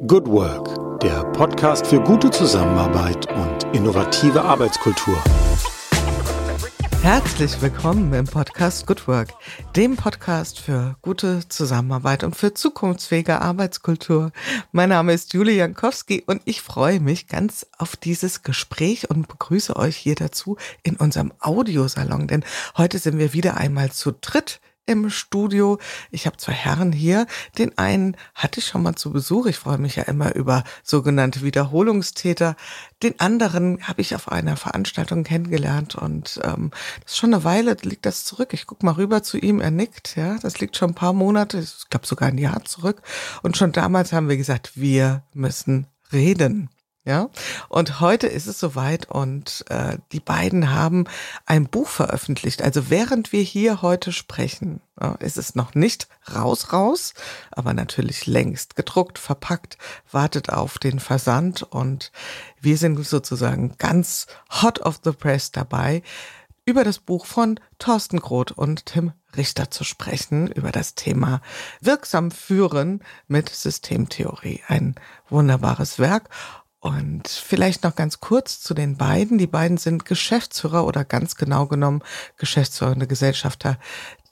Good Work, der Podcast für gute Zusammenarbeit und innovative Arbeitskultur. Herzlich willkommen im Podcast Good Work, dem Podcast für gute Zusammenarbeit und für zukunftsfähige Arbeitskultur. Mein Name ist Julie Jankowski und ich freue mich ganz auf dieses Gespräch und begrüße euch hier dazu in unserem Audiosalon, denn heute sind wir wieder einmal zu dritt im Studio. Ich habe zwei Herren hier. Den einen hatte ich schon mal zu Besuch. Ich freue mich ja immer über sogenannte Wiederholungstäter. Den anderen habe ich auf einer Veranstaltung kennengelernt und ähm, das ist schon eine Weile liegt das zurück. Ich guck mal rüber zu ihm, er nickt. Ja, das liegt schon ein paar Monate, ich glaube sogar ein Jahr zurück. Und schon damals haben wir gesagt, wir müssen reden. Ja, und heute ist es soweit und äh, die beiden haben ein Buch veröffentlicht. Also während wir hier heute sprechen, äh, ist es noch nicht raus raus, aber natürlich längst gedruckt, verpackt, wartet auf den Versand und wir sind sozusagen ganz hot of the press dabei, über das Buch von Thorsten Groth und Tim Richter zu sprechen, über das Thema wirksam führen mit Systemtheorie. Ein wunderbares Werk. Und vielleicht noch ganz kurz zu den beiden. Die beiden sind Geschäftsführer oder ganz genau genommen geschäftsführende Gesellschafter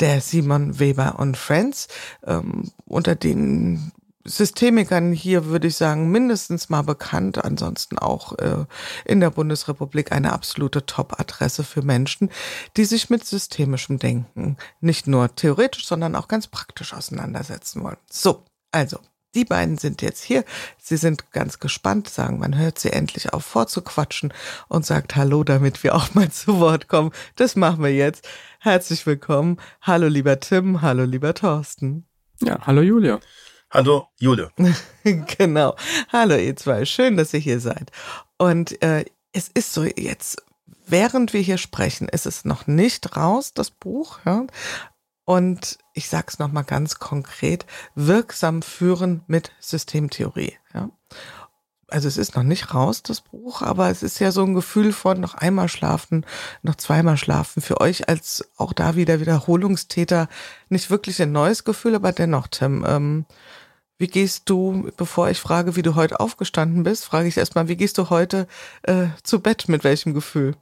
der Simon Weber und Friends. Ähm, unter den Systemikern hier würde ich sagen mindestens mal bekannt, ansonsten auch äh, in der Bundesrepublik eine absolute Top-Adresse für Menschen, die sich mit systemischem Denken nicht nur theoretisch, sondern auch ganz praktisch auseinandersetzen wollen. So, also die beiden sind jetzt hier. Sie sind ganz gespannt, sagen, man hört sie endlich auf vorzuquatschen und sagt Hallo, damit wir auch mal zu Wort kommen. Das machen wir jetzt. Herzlich willkommen. Hallo, lieber Tim. Hallo, lieber Thorsten. Ja, hallo, Julia. Hallo, Julia. genau. Hallo, ihr zwei. Schön, dass ihr hier seid. Und äh, es ist so jetzt, während wir hier sprechen, ist es noch nicht raus, das Buch. Ja? Und ich sage es nochmal ganz konkret, wirksam führen mit Systemtheorie. Ja? Also es ist noch nicht raus, das Buch, aber es ist ja so ein Gefühl von noch einmal schlafen, noch zweimal schlafen. Für euch als auch da wieder Wiederholungstäter nicht wirklich ein neues Gefühl, aber dennoch, Tim, ähm, wie gehst du, bevor ich frage, wie du heute aufgestanden bist, frage ich erstmal, wie gehst du heute äh, zu Bett, mit welchem Gefühl?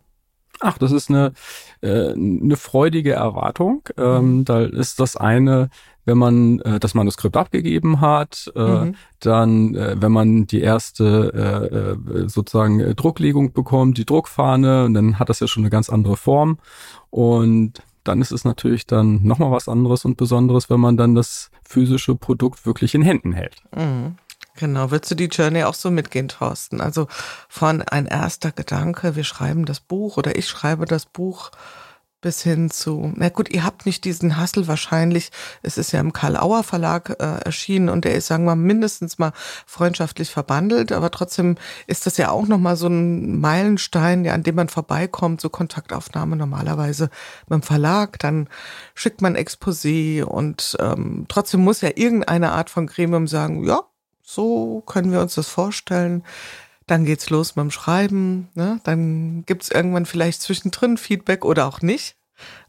Ach, das ist eine, äh, eine freudige Erwartung. Ähm, mhm. da ist das eine, wenn man äh, das Manuskript abgegeben hat, äh, mhm. dann, äh, wenn man die erste äh, äh, sozusagen äh, Drucklegung bekommt, die Druckfahne, und dann hat das ja schon eine ganz andere Form. Und dann ist es natürlich dann nochmal was anderes und Besonderes, wenn man dann das physische Produkt wirklich in Händen hält. Mhm. Genau, würdest du die Journey auch so mitgehen, Thorsten? Also von ein erster Gedanke, wir schreiben das Buch oder ich schreibe das Buch bis hin zu, na gut, ihr habt nicht diesen Hassel wahrscheinlich, es ist ja im Karl-Auer Verlag äh, erschienen und der ist, sagen wir, mindestens mal freundschaftlich verbandelt, aber trotzdem ist das ja auch nochmal so ein Meilenstein, ja, an dem man vorbeikommt, so Kontaktaufnahme normalerweise beim Verlag, dann schickt man Exposé und ähm, trotzdem muss ja irgendeine Art von Gremium sagen, ja, so können wir uns das vorstellen. Dann geht's los mit dem Schreiben. Ne? Dann gibt's irgendwann vielleicht zwischendrin Feedback oder auch nicht.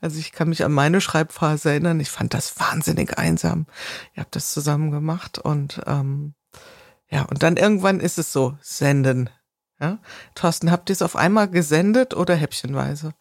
Also ich kann mich an meine Schreibphase erinnern. Ich fand das wahnsinnig einsam. Ihr habt das zusammen gemacht und ähm, ja, und dann irgendwann ist es so, senden. Ja? Thorsten, habt ihr es auf einmal gesendet oder häppchenweise?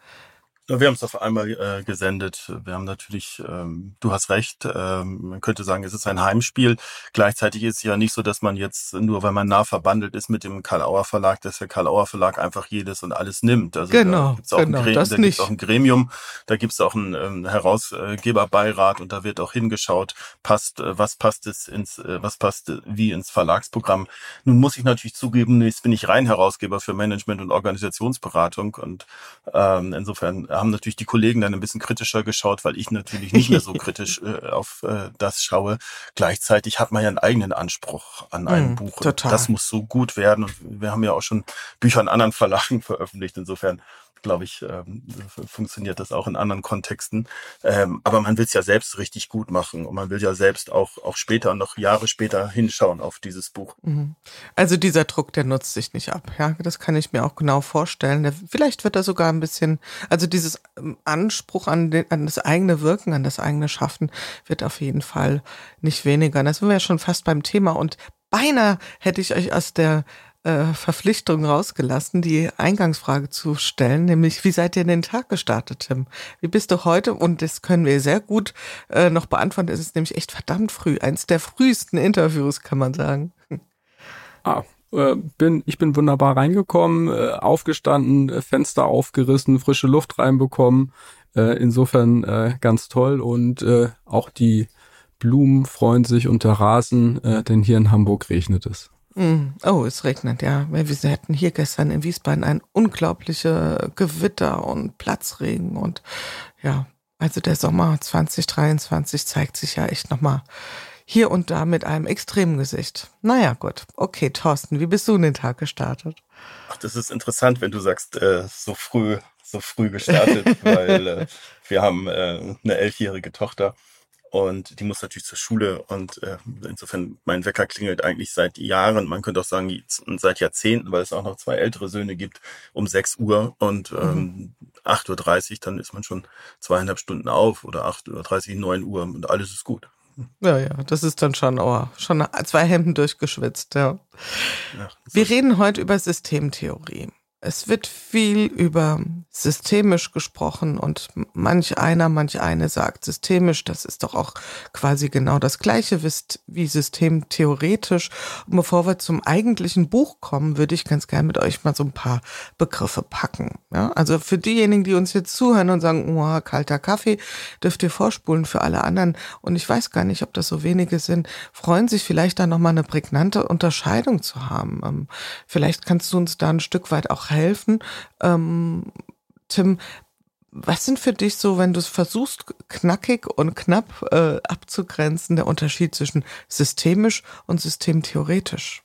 Wir haben es auf einmal äh, gesendet. Wir haben natürlich, ähm, du hast recht, ähm, man könnte sagen, es ist ein Heimspiel. Gleichzeitig ist es ja nicht so, dass man jetzt, nur weil man nah verbandelt ist mit dem Karl-Auer Verlag, dass der Karl-Auer Verlag einfach jedes und alles nimmt. Also genau, da gibt's auch, genau, ein, da gibt's auch ein Gremium, da gibt es auch einen ähm, Herausgeberbeirat und da wird auch hingeschaut, passt, äh, was passt es ins, äh, was passt äh, wie ins Verlagsprogramm. Nun muss ich natürlich zugeben, jetzt bin ich rein Herausgeber für Management und Organisationsberatung und ähm, insofern haben natürlich die Kollegen dann ein bisschen kritischer geschaut, weil ich natürlich nicht mehr so kritisch äh, auf äh, das schaue. Gleichzeitig hat man ja einen eigenen Anspruch an ein mm, Buch. Total. Das muss so gut werden. Und wir haben ja auch schon Bücher in anderen Verlagen veröffentlicht. Insofern glaube ich, ähm, funktioniert das auch in anderen Kontexten. Ähm, aber man will es ja selbst richtig gut machen und man will ja selbst auch, auch später, noch Jahre später hinschauen auf dieses Buch. Mhm. Also dieser Druck, der nutzt sich nicht ab. Ja, das kann ich mir auch genau vorstellen. Vielleicht wird er sogar ein bisschen, also dieses ähm, Anspruch an, den, an das eigene Wirken, an das eigene Schaffen wird auf jeden Fall nicht weniger. Da sind wir ja schon fast beim Thema und beinahe hätte ich euch aus der äh, Verpflichtung rausgelassen, die Eingangsfrage zu stellen, nämlich wie seid ihr in den Tag gestartet, Tim? Wie bist du heute? Und das können wir sehr gut äh, noch beantworten. Es ist nämlich echt verdammt früh, eins der frühesten Interviews, kann man sagen. Ah, äh, bin, ich bin wunderbar reingekommen, äh, aufgestanden, äh, Fenster aufgerissen, frische Luft reinbekommen. Insofern ganz toll und auch die Blumen freuen sich und der Rasen, denn hier in Hamburg regnet es. Mm. Oh, es regnet, ja. Wir hatten hier gestern in Wiesbaden ein unglaubliche Gewitter und Platzregen und ja, also der Sommer 2023 zeigt sich ja echt nochmal hier und da mit einem extremen Gesicht. Naja, gut. Okay, Thorsten, wie bist du in den Tag gestartet? Ach, das ist interessant, wenn du sagst, äh, so früh, so früh gestartet, weil äh, wir haben äh, eine elfjährige Tochter und die muss natürlich zur Schule und äh, insofern mein Wecker klingelt eigentlich seit Jahren, man könnte auch sagen seit Jahrzehnten, weil es auch noch zwei ältere Söhne gibt, um 6 Uhr und ähm, mhm. 8.30 Uhr, dann ist man schon zweieinhalb Stunden auf oder 8.30 Uhr, 9 Uhr und alles ist gut. Ja, ja, das ist dann schon, oh, schon zwei Hemden durchgeschwitzt, ja. ja Wir reden heute über Systemtheorie. Es wird viel über systemisch gesprochen und manch einer, manch eine sagt systemisch, das ist doch auch quasi genau das gleiche wie systemtheoretisch. Und bevor wir zum eigentlichen Buch kommen, würde ich ganz gerne mit euch mal so ein paar Begriffe packen. Ja, also für diejenigen, die uns jetzt zuhören und sagen, oh, kalter Kaffee, dürft ihr vorspulen für alle anderen. Und ich weiß gar nicht, ob das so wenige sind, freuen sich vielleicht da nochmal eine prägnante Unterscheidung zu haben. Ähm, vielleicht kannst du uns da ein Stück weit auch helfen. Ähm, Tim, was sind für dich so, wenn du es versuchst, knackig und knapp äh, abzugrenzen, der Unterschied zwischen systemisch und systemtheoretisch?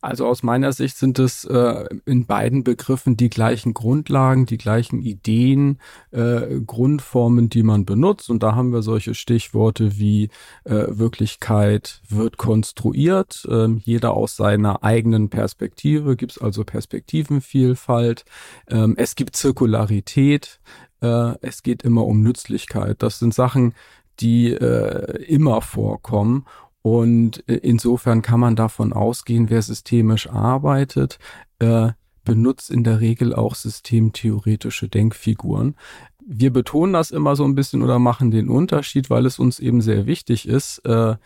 Also aus meiner Sicht sind es äh, in beiden Begriffen die gleichen Grundlagen, die gleichen Ideen, äh, Grundformen, die man benutzt. Und da haben wir solche Stichworte wie äh, Wirklichkeit wird konstruiert, äh, jeder aus seiner eigenen Perspektive, gibt es also Perspektivenvielfalt, ähm, es gibt Zirkularität, äh, es geht immer um Nützlichkeit. Das sind Sachen, die äh, immer vorkommen und äh, insofern kann man davon ausgehen, wer systemisch arbeitet, äh, benutzt in der Regel auch systemtheoretische Denkfiguren. Wir betonen das immer so ein bisschen oder machen den Unterschied, weil es uns eben sehr wichtig ist, äh,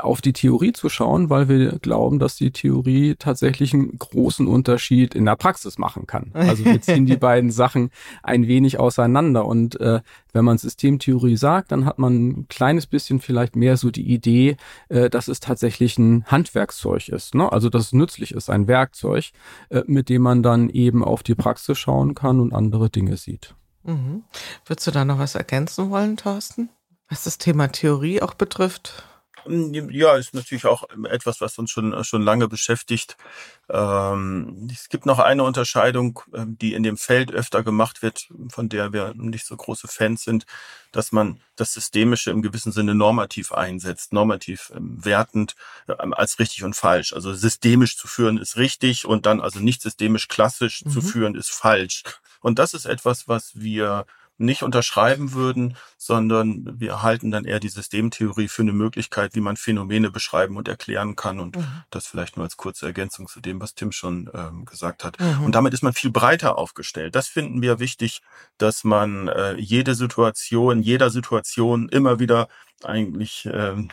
auf die Theorie zu schauen, weil wir glauben, dass die Theorie tatsächlich einen großen Unterschied in der Praxis machen kann. Also wir ziehen die beiden Sachen ein wenig auseinander. Und äh, wenn man Systemtheorie sagt, dann hat man ein kleines bisschen vielleicht mehr so die Idee, äh, dass es tatsächlich ein Handwerkszeug ist. Ne? Also dass es nützlich ist, ein Werkzeug, äh, mit dem man dann eben auf die Praxis schauen kann und andere Dinge sieht. Mhm. Würdest du da noch was ergänzen wollen, Thorsten? Was das Thema Theorie auch betrifft? Ja, ist natürlich auch etwas, was uns schon, schon lange beschäftigt. Ähm, es gibt noch eine Unterscheidung, ähm, die in dem Feld öfter gemacht wird, von der wir nicht so große Fans sind, dass man das Systemische im gewissen Sinne normativ einsetzt, normativ ähm, wertend ähm, als richtig und falsch. Also systemisch zu führen ist richtig und dann also nicht systemisch klassisch mhm. zu führen ist falsch. Und das ist etwas, was wir nicht unterschreiben würden, sondern wir halten dann eher die Systemtheorie für eine Möglichkeit, wie man Phänomene beschreiben und erklären kann. Und mhm. das vielleicht nur als kurze Ergänzung zu dem, was Tim schon ähm, gesagt hat. Mhm. Und damit ist man viel breiter aufgestellt. Das finden wir wichtig, dass man äh, jede Situation, jeder Situation immer wieder eigentlich ähm,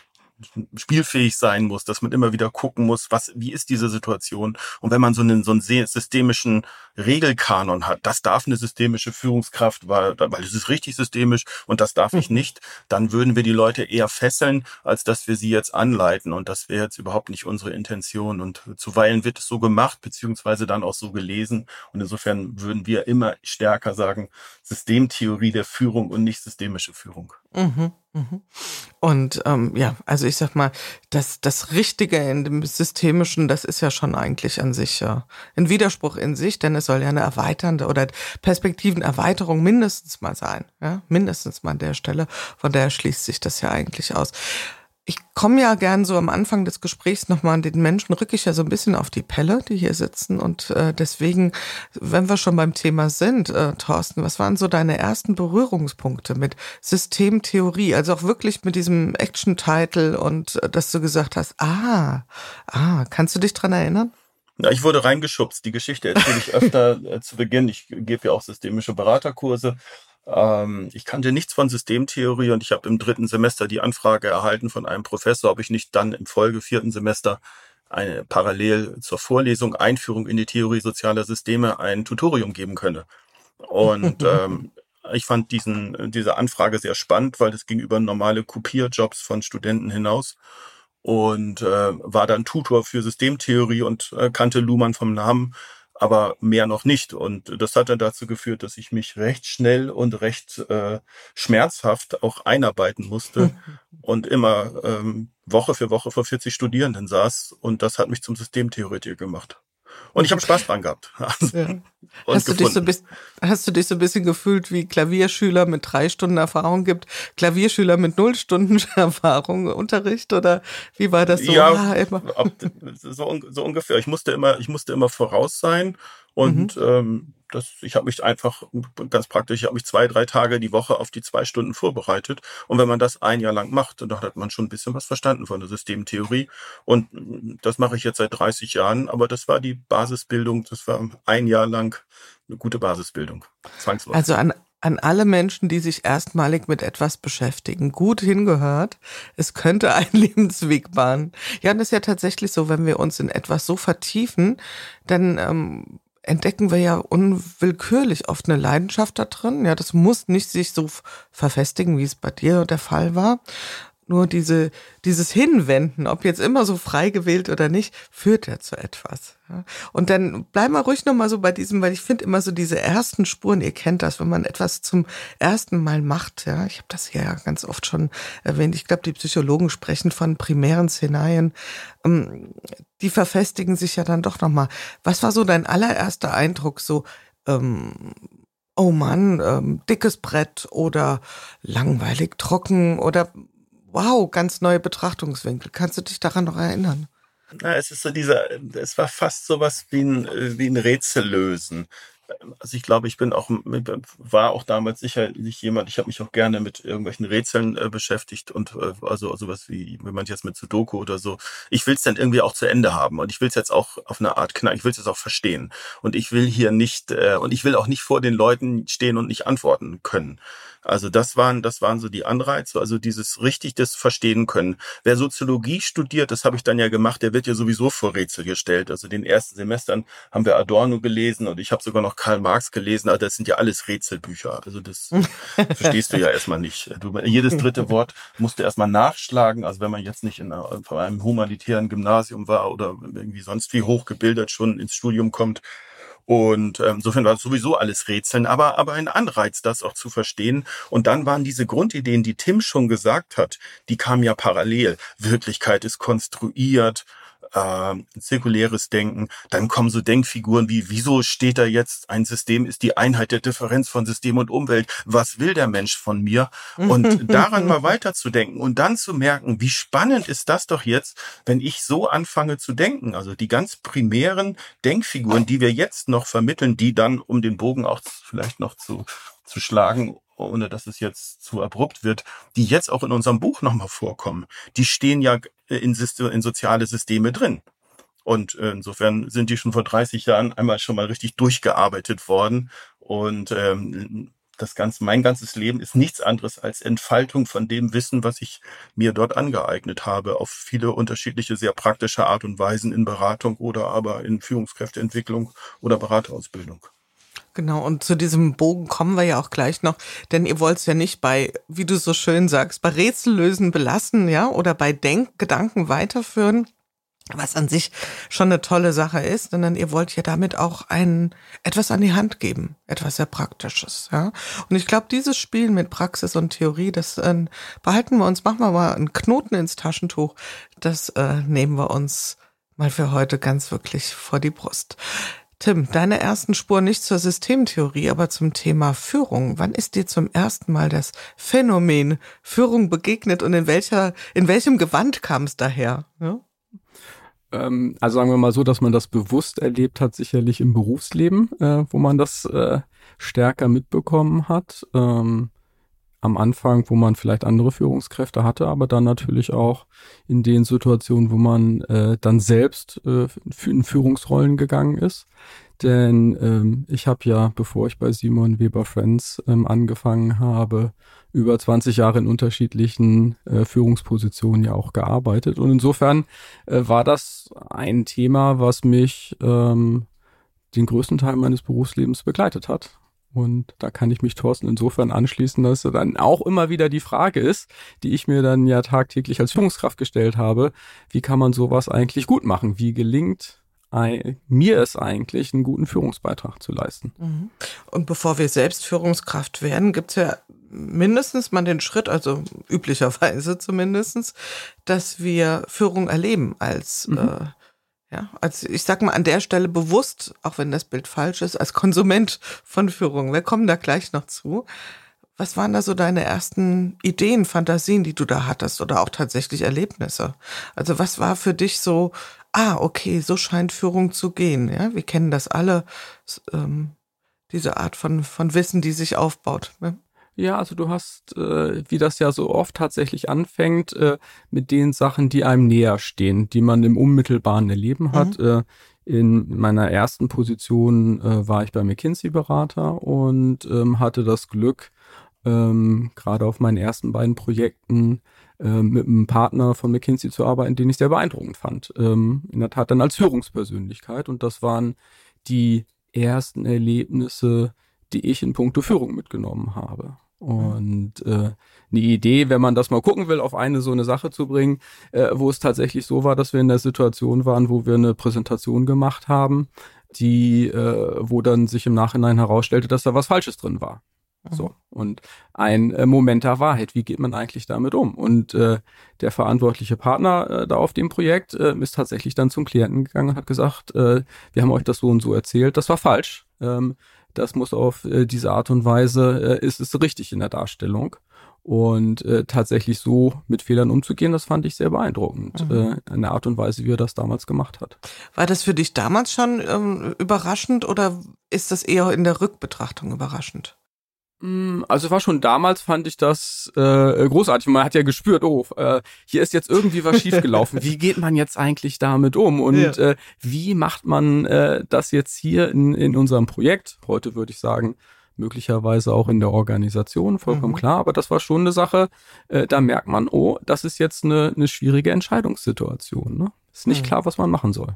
spielfähig sein muss, dass man immer wieder gucken muss, was, wie ist diese Situation? Und wenn man so einen, so einen systemischen Regelkanon hat, das darf eine systemische Führungskraft, weil, weil es ist richtig systemisch und das darf ich mhm. nicht, dann würden wir die Leute eher fesseln, als dass wir sie jetzt anleiten. Und das wäre jetzt überhaupt nicht unsere Intention. Und zuweilen wird es so gemacht, beziehungsweise dann auch so gelesen. Und insofern würden wir immer stärker sagen, Systemtheorie der Führung und nicht systemische Führung. Mhm. Mhm. Und ähm, ja, also ich sag mal, das, das Richtige in dem Systemischen, das ist ja schon eigentlich an sich ja ein Widerspruch in sich, denn es soll ja eine erweiternde oder Perspektivenerweiterung mindestens mal sein, ja, mindestens mal an der Stelle. Von daher schließt sich das ja eigentlich aus. Ich komme ja gern so am Anfang des Gesprächs nochmal an den Menschen, rücke ich ja so ein bisschen auf die Pelle, die hier sitzen. Und äh, deswegen, wenn wir schon beim Thema sind, äh, Thorsten, was waren so deine ersten Berührungspunkte mit Systemtheorie? Also auch wirklich mit diesem Action-Title und äh, dass du gesagt hast, ah, ah, kannst du dich dran erinnern? Ja, ich wurde reingeschubst. Die Geschichte erzähle ich öfter äh, zu Beginn. Ich gebe ja auch systemische Beraterkurse ähm, ich kannte nichts von Systemtheorie und ich habe im dritten Semester die Anfrage erhalten von einem Professor, ob ich nicht dann im Folge vierten Semester eine parallel zur Vorlesung Einführung in die Theorie sozialer Systeme ein Tutorium geben könne. Und ähm, ich fand diesen, diese Anfrage sehr spannend, weil das ging über normale Kopierjobs von Studenten hinaus und äh, war dann Tutor für Systemtheorie und äh, kannte Luhmann vom Namen aber mehr noch nicht. Und das hat dann dazu geführt, dass ich mich recht schnell und recht äh, schmerzhaft auch einarbeiten musste und immer ähm, Woche für Woche vor 40 Studierenden saß. Und das hat mich zum Systemtheoretiker gemacht. Und ich habe Spaß dran gehabt. Ja. Hast, du dich so bis, hast du dich so ein bisschen gefühlt wie Klavierschüler mit drei Stunden Erfahrung gibt, Klavierschüler mit null Stunden Erfahrung, Unterricht oder wie war das so? Ja, ah, so, so, ungefähr. Ich musste immer, ich musste immer voraus sein und mhm. ähm, das, ich habe mich einfach ganz praktisch, ich habe mich zwei, drei Tage die Woche auf die zwei Stunden vorbereitet. Und wenn man das ein Jahr lang macht, dann hat man schon ein bisschen was verstanden von der Systemtheorie. Und das mache ich jetzt seit 30 Jahren, aber das war die Basisbildung, das war ein Jahr lang eine gute Basisbildung. Zwangsläufig. Also an, an alle Menschen, die sich erstmalig mit etwas beschäftigen, gut hingehört. Es könnte ein Lebensweg bahnen. Ja, und das ist ja tatsächlich so, wenn wir uns in etwas so vertiefen, dann ähm, entdecken wir ja unwillkürlich oft eine Leidenschaft da drin. Ja, das muss nicht sich so verfestigen, wie es bei dir der Fall war. Nur diese, dieses Hinwenden, ob jetzt immer so frei gewählt oder nicht, führt ja zu etwas. Und dann bleiben wir ruhig nochmal so bei diesem, weil ich finde immer so diese ersten Spuren, ihr kennt das, wenn man etwas zum ersten Mal macht. Ja, ich habe das hier ja ganz oft schon erwähnt. Ich glaube, die Psychologen sprechen von primären Szenarien. Ähm, die verfestigen sich ja dann doch nochmal. Was war so dein allererster Eindruck? So, ähm, oh Mann, ähm, dickes Brett oder langweilig trocken oder wow, ganz neue Betrachtungswinkel. Kannst du dich daran noch erinnern? Na, es ist so dieser, es war fast sowas wie ein, wie ein Rätsel lösen also ich glaube, ich bin auch, war auch damals sicherlich jemand, ich habe mich auch gerne mit irgendwelchen Rätseln äh, beschäftigt und äh, also sowas wie, wenn man jetzt mit Sudoku oder so, ich will es dann irgendwie auch zu Ende haben und ich will es jetzt auch auf eine Art knacken, ich will es jetzt auch verstehen und ich will hier nicht, äh, und ich will auch nicht vor den Leuten stehen und nicht antworten können. Also das waren, das waren so die Anreize, also dieses richtig das verstehen können. Wer Soziologie studiert, das habe ich dann ja gemacht, der wird ja sowieso vor Rätsel gestellt. Also den ersten Semestern haben wir Adorno gelesen und ich habe sogar noch Karl Marx gelesen, aber das sind ja alles Rätselbücher. Also das verstehst du ja erstmal nicht. Du, jedes dritte Wort musst du erstmal nachschlagen. Also wenn man jetzt nicht in einem humanitären Gymnasium war oder irgendwie sonst wie hochgebildet schon ins Studium kommt, und ähm, insofern war es sowieso alles Rätseln, aber, aber ein Anreiz, das auch zu verstehen. Und dann waren diese Grundideen, die Tim schon gesagt hat, die kamen ja parallel. Wirklichkeit ist konstruiert, äh, zirkuläres Denken. Dann kommen so Denkfiguren wie, wieso steht da jetzt, ein System ist die Einheit der Differenz von System und Umwelt. Was will der Mensch von mir? Und daran mal weiterzudenken und dann zu merken, wie spannend ist das doch jetzt, wenn ich so anfange zu denken. Also die ganz primären Denkfiguren, die wir jetzt noch vermitteln, die dann, um den Bogen auch vielleicht noch zu, zu schlagen, ohne dass es jetzt zu abrupt wird, die jetzt auch in unserem Buch nochmal vorkommen, die stehen ja in, in soziale Systeme drin. Und äh, insofern sind die schon vor 30 Jahren einmal schon mal richtig durchgearbeitet worden. Und ähm, das ganze, mein ganzes Leben ist nichts anderes als Entfaltung von dem Wissen, was ich mir dort angeeignet habe, auf viele unterschiedliche, sehr praktische Art und Weisen in Beratung oder aber in Führungskräfteentwicklung oder Beraterausbildung. Genau, und zu diesem Bogen kommen wir ja auch gleich noch, denn ihr wollt es ja nicht bei, wie du so schön sagst, bei Rätsellösen belassen, ja, oder bei Denkgedanken weiterführen, was an sich schon eine tolle Sache ist, sondern ihr wollt ja damit auch ein, etwas an die Hand geben, etwas sehr Praktisches, ja. Und ich glaube, dieses Spiel mit Praxis und Theorie, das äh, behalten wir uns, machen wir mal einen Knoten ins Taschentuch, das äh, nehmen wir uns mal für heute ganz wirklich vor die Brust. Tim, deine ersten Spuren nicht zur Systemtheorie, aber zum Thema Führung. Wann ist dir zum ersten Mal das Phänomen Führung begegnet und in welcher, in welchem Gewand kam es daher? Ja? Ähm, also sagen wir mal so, dass man das bewusst erlebt hat, sicherlich im Berufsleben, äh, wo man das äh, stärker mitbekommen hat. Ähm, am Anfang, wo man vielleicht andere Führungskräfte hatte, aber dann natürlich auch in den Situationen, wo man äh, dann selbst äh, in Führungsrollen gegangen ist. Denn ähm, ich habe ja, bevor ich bei Simon Weber Friends ähm, angefangen habe, über 20 Jahre in unterschiedlichen äh, Führungspositionen ja auch gearbeitet. Und insofern äh, war das ein Thema, was mich ähm, den größten Teil meines Berufslebens begleitet hat. Und da kann ich mich Thorsten insofern anschließen, dass dann auch immer wieder die Frage ist, die ich mir dann ja tagtäglich als Führungskraft gestellt habe, wie kann man sowas eigentlich gut machen? Wie gelingt mir es eigentlich, einen guten Führungsbeitrag zu leisten? Mhm. Und bevor wir selbst Führungskraft werden, gibt es ja mindestens mal den Schritt, also üblicherweise zumindestens, dass wir Führung erleben als mhm. äh, ja, also ich sag mal an der Stelle bewusst, auch wenn das Bild falsch ist, als Konsument von Führung. Wir kommen da gleich noch zu. Was waren da so deine ersten Ideen, Fantasien, die du da hattest oder auch tatsächlich Erlebnisse? Also was war für dich so, ah, okay, so scheint Führung zu gehen. Ja, wir kennen das alle, ähm, diese Art von, von Wissen, die sich aufbaut. Ne? Ja, also du hast, äh, wie das ja so oft tatsächlich anfängt, äh, mit den Sachen, die einem näher stehen, die man im unmittelbaren Erleben hat. Mhm. Äh, in meiner ersten Position äh, war ich bei McKinsey-Berater und ähm, hatte das Glück, ähm, gerade auf meinen ersten beiden Projekten äh, mit einem Partner von McKinsey zu arbeiten, den ich sehr beeindruckend fand. Ähm, in der Tat dann als Führungspersönlichkeit. Und das waren die ersten Erlebnisse, die ich in puncto Führung mitgenommen habe. Und äh, eine Idee, wenn man das mal gucken will, auf eine so eine Sache zu bringen, äh, wo es tatsächlich so war, dass wir in der Situation waren, wo wir eine Präsentation gemacht haben, die, äh, wo dann sich im Nachhinein herausstellte, dass da was Falsches drin war. Mhm. So. Und ein äh, Moment der Wahrheit, wie geht man eigentlich damit um? Und äh, der verantwortliche Partner äh, da auf dem Projekt äh, ist tatsächlich dann zum Klienten gegangen und hat gesagt, äh, wir haben euch das so und so erzählt, das war falsch. Ähm, das muss auf äh, diese Art und Weise, äh, ist es richtig in der Darstellung. Und äh, tatsächlich so mit Fehlern umzugehen, das fand ich sehr beeindruckend. Mhm. Äh, eine Art und Weise, wie er das damals gemacht hat. War das für dich damals schon ähm, überraschend oder ist das eher in der Rückbetrachtung überraschend? Mm, also war schon damals fand ich das äh, großartig. Man hat ja gespürt, oh, äh, hier ist jetzt irgendwie was schiefgelaufen. wie geht man jetzt eigentlich damit um? Und ja. äh, wie macht man äh, das jetzt hier in, in unserem Projekt? Heute würde ich sagen, möglicherweise auch in der Organisation, vollkommen mhm. klar. Aber das war schon eine Sache, äh, da merkt man, oh, das ist jetzt eine, eine schwierige Entscheidungssituation. Ne? Ist nicht mhm. klar, was man machen soll.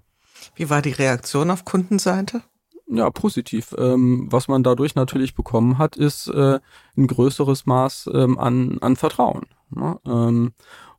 Wie war die Reaktion auf Kundenseite? Ja, positiv. Ähm, was man dadurch natürlich bekommen hat, ist äh, ein größeres Maß ähm, an, an Vertrauen. Ne? Ähm,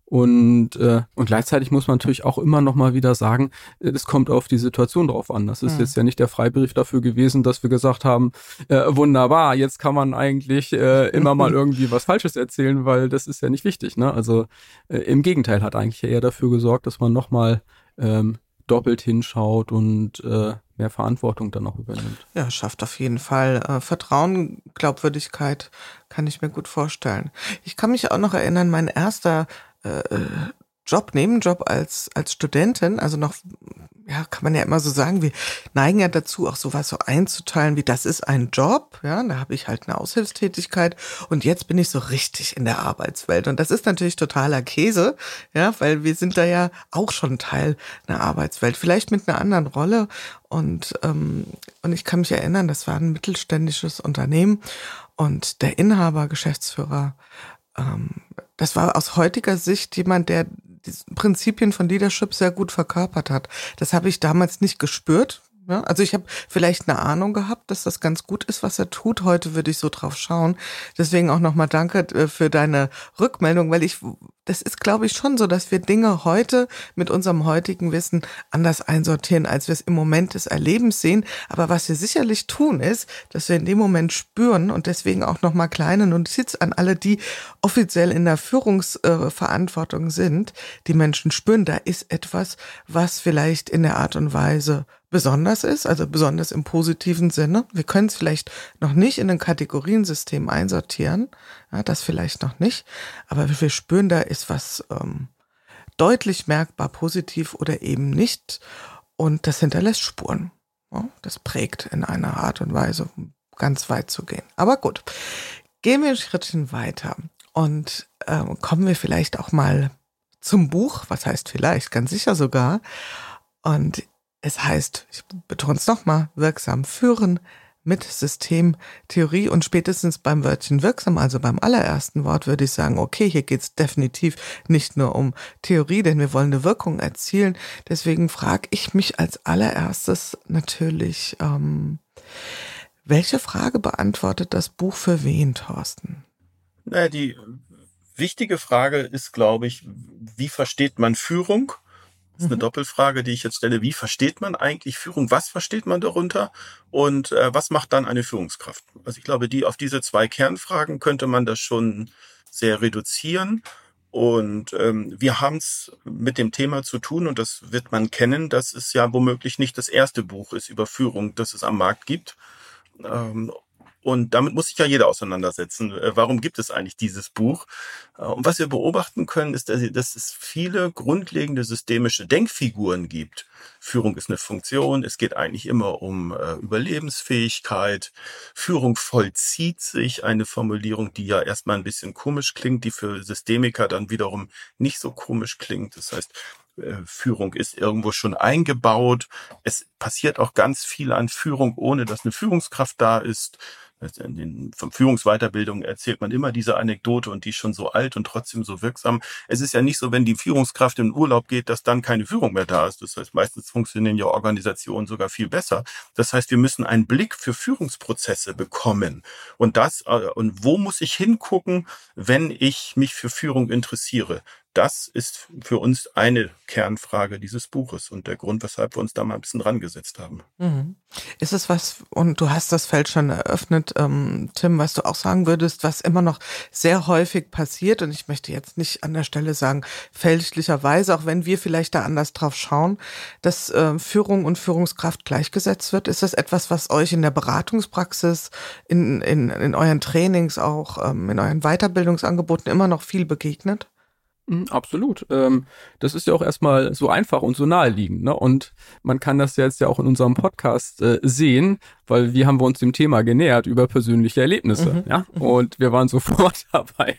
und, äh, und gleichzeitig muss man natürlich auch immer noch mal wieder sagen, es kommt auf die Situation drauf an. Das ist mhm. jetzt ja nicht der Freibrief dafür gewesen, dass wir gesagt haben, äh, wunderbar, jetzt kann man eigentlich äh, immer mal irgendwie was Falsches erzählen, weil das ist ja nicht wichtig. Ne? Also äh, im Gegenteil hat eigentlich eher dafür gesorgt, dass man noch mal ähm, doppelt hinschaut und äh, mehr Verantwortung dann auch übernimmt. Ja, schafft auf jeden Fall äh, Vertrauen, Glaubwürdigkeit, kann ich mir gut vorstellen. Ich kann mich auch noch erinnern, mein erster äh, äh Job, Nebenjob als, als Studentin, also noch, ja, kann man ja immer so sagen, wir neigen ja dazu, auch sowas so einzuteilen, wie das ist ein Job, ja, da habe ich halt eine Aushilfstätigkeit und jetzt bin ich so richtig in der Arbeitswelt. Und das ist natürlich totaler Käse, ja, weil wir sind da ja auch schon Teil einer Arbeitswelt, vielleicht mit einer anderen Rolle. Und, ähm, und ich kann mich erinnern, das war ein mittelständisches Unternehmen und der Inhaber, Geschäftsführer, ähm, das war aus heutiger Sicht jemand, der die Prinzipien von Leadership sehr gut verkörpert hat. Das habe ich damals nicht gespürt. Ja, also ich habe vielleicht eine Ahnung gehabt, dass das ganz gut ist, was er tut. Heute würde ich so drauf schauen. Deswegen auch nochmal danke äh, für deine Rückmeldung, weil ich das ist, glaube ich, schon so, dass wir Dinge heute mit unserem heutigen Wissen anders einsortieren, als wir es im Moment des Erlebens sehen. Aber was wir sicherlich tun, ist, dass wir in dem Moment spüren und deswegen auch nochmal kleine Notiz an alle, die offiziell in der Führungsverantwortung sind. Die Menschen spüren, da ist etwas, was vielleicht in der Art und Weise besonders ist, also besonders im positiven Sinne. Wir können es vielleicht noch nicht in ein Kategoriensystem einsortieren, ja, das vielleicht noch nicht, aber wir spüren, da ist was ähm, deutlich merkbar positiv oder eben nicht und das hinterlässt Spuren. Ja, das prägt in einer Art und Weise, ganz weit zu gehen. Aber gut, gehen wir ein Schrittchen weiter und äh, kommen wir vielleicht auch mal zum Buch, was heißt vielleicht, ganz sicher sogar. Und es heißt, ich betone es nochmal, wirksam führen mit Systemtheorie und spätestens beim Wörtchen wirksam, also beim allerersten Wort, würde ich sagen, okay, hier geht es definitiv nicht nur um Theorie, denn wir wollen eine Wirkung erzielen. Deswegen frage ich mich als allererstes natürlich, ähm, welche Frage beantwortet das Buch für wen, Thorsten? Naja, die wichtige Frage ist, glaube ich, wie versteht man Führung? Das ist eine mhm. Doppelfrage, die ich jetzt stelle. Wie versteht man eigentlich Führung? Was versteht man darunter? Und äh, was macht dann eine Führungskraft? Also ich glaube, die auf diese zwei Kernfragen könnte man das schon sehr reduzieren. Und ähm, wir haben es mit dem Thema zu tun und das wird man kennen, dass es ja womöglich nicht das erste Buch ist über Führung, das es am Markt gibt. Ähm, und damit muss sich ja jeder auseinandersetzen. Äh, warum gibt es eigentlich dieses Buch? Äh, und was wir beobachten können, ist, dass es viele grundlegende systemische Denkfiguren gibt. Führung ist eine Funktion. Es geht eigentlich immer um äh, Überlebensfähigkeit. Führung vollzieht sich. Eine Formulierung, die ja erstmal ein bisschen komisch klingt, die für Systemiker dann wiederum nicht so komisch klingt. Das heißt, Führung ist irgendwo schon eingebaut. Es passiert auch ganz viel an Führung, ohne dass eine Führungskraft da ist. In den Führungsweiterbildungen erzählt man immer diese Anekdote und die ist schon so alt und trotzdem so wirksam. Es ist ja nicht so, wenn die Führungskraft in Urlaub geht, dass dann keine Führung mehr da ist. Das heißt, meistens funktionieren ja Organisationen sogar viel besser. Das heißt, wir müssen einen Blick für Führungsprozesse bekommen. Und das, äh, und wo muss ich hingucken, wenn ich mich für Führung interessiere? Das ist für uns eine Kernfrage dieses Buches und der Grund, weshalb wir uns da mal ein bisschen dran gesetzt haben. Mhm. Ist es was, und du hast das Feld schon eröffnet, ähm, Tim, was du auch sagen würdest, was immer noch sehr häufig passiert, und ich möchte jetzt nicht an der Stelle sagen, fälschlicherweise, auch wenn wir vielleicht da anders drauf schauen, dass äh, Führung und Führungskraft gleichgesetzt wird. Ist das etwas, was euch in der Beratungspraxis, in, in, in euren Trainings auch, ähm, in euren Weiterbildungsangeboten immer noch viel begegnet? Mhm, absolut. Ähm, das ist ja auch erstmal so einfach und so naheliegend. Ne? Und man kann das jetzt ja auch in unserem Podcast äh, sehen, weil wir haben wir uns dem Thema genähert über persönliche Erlebnisse. Mhm. Ja? Und wir waren sofort dabei,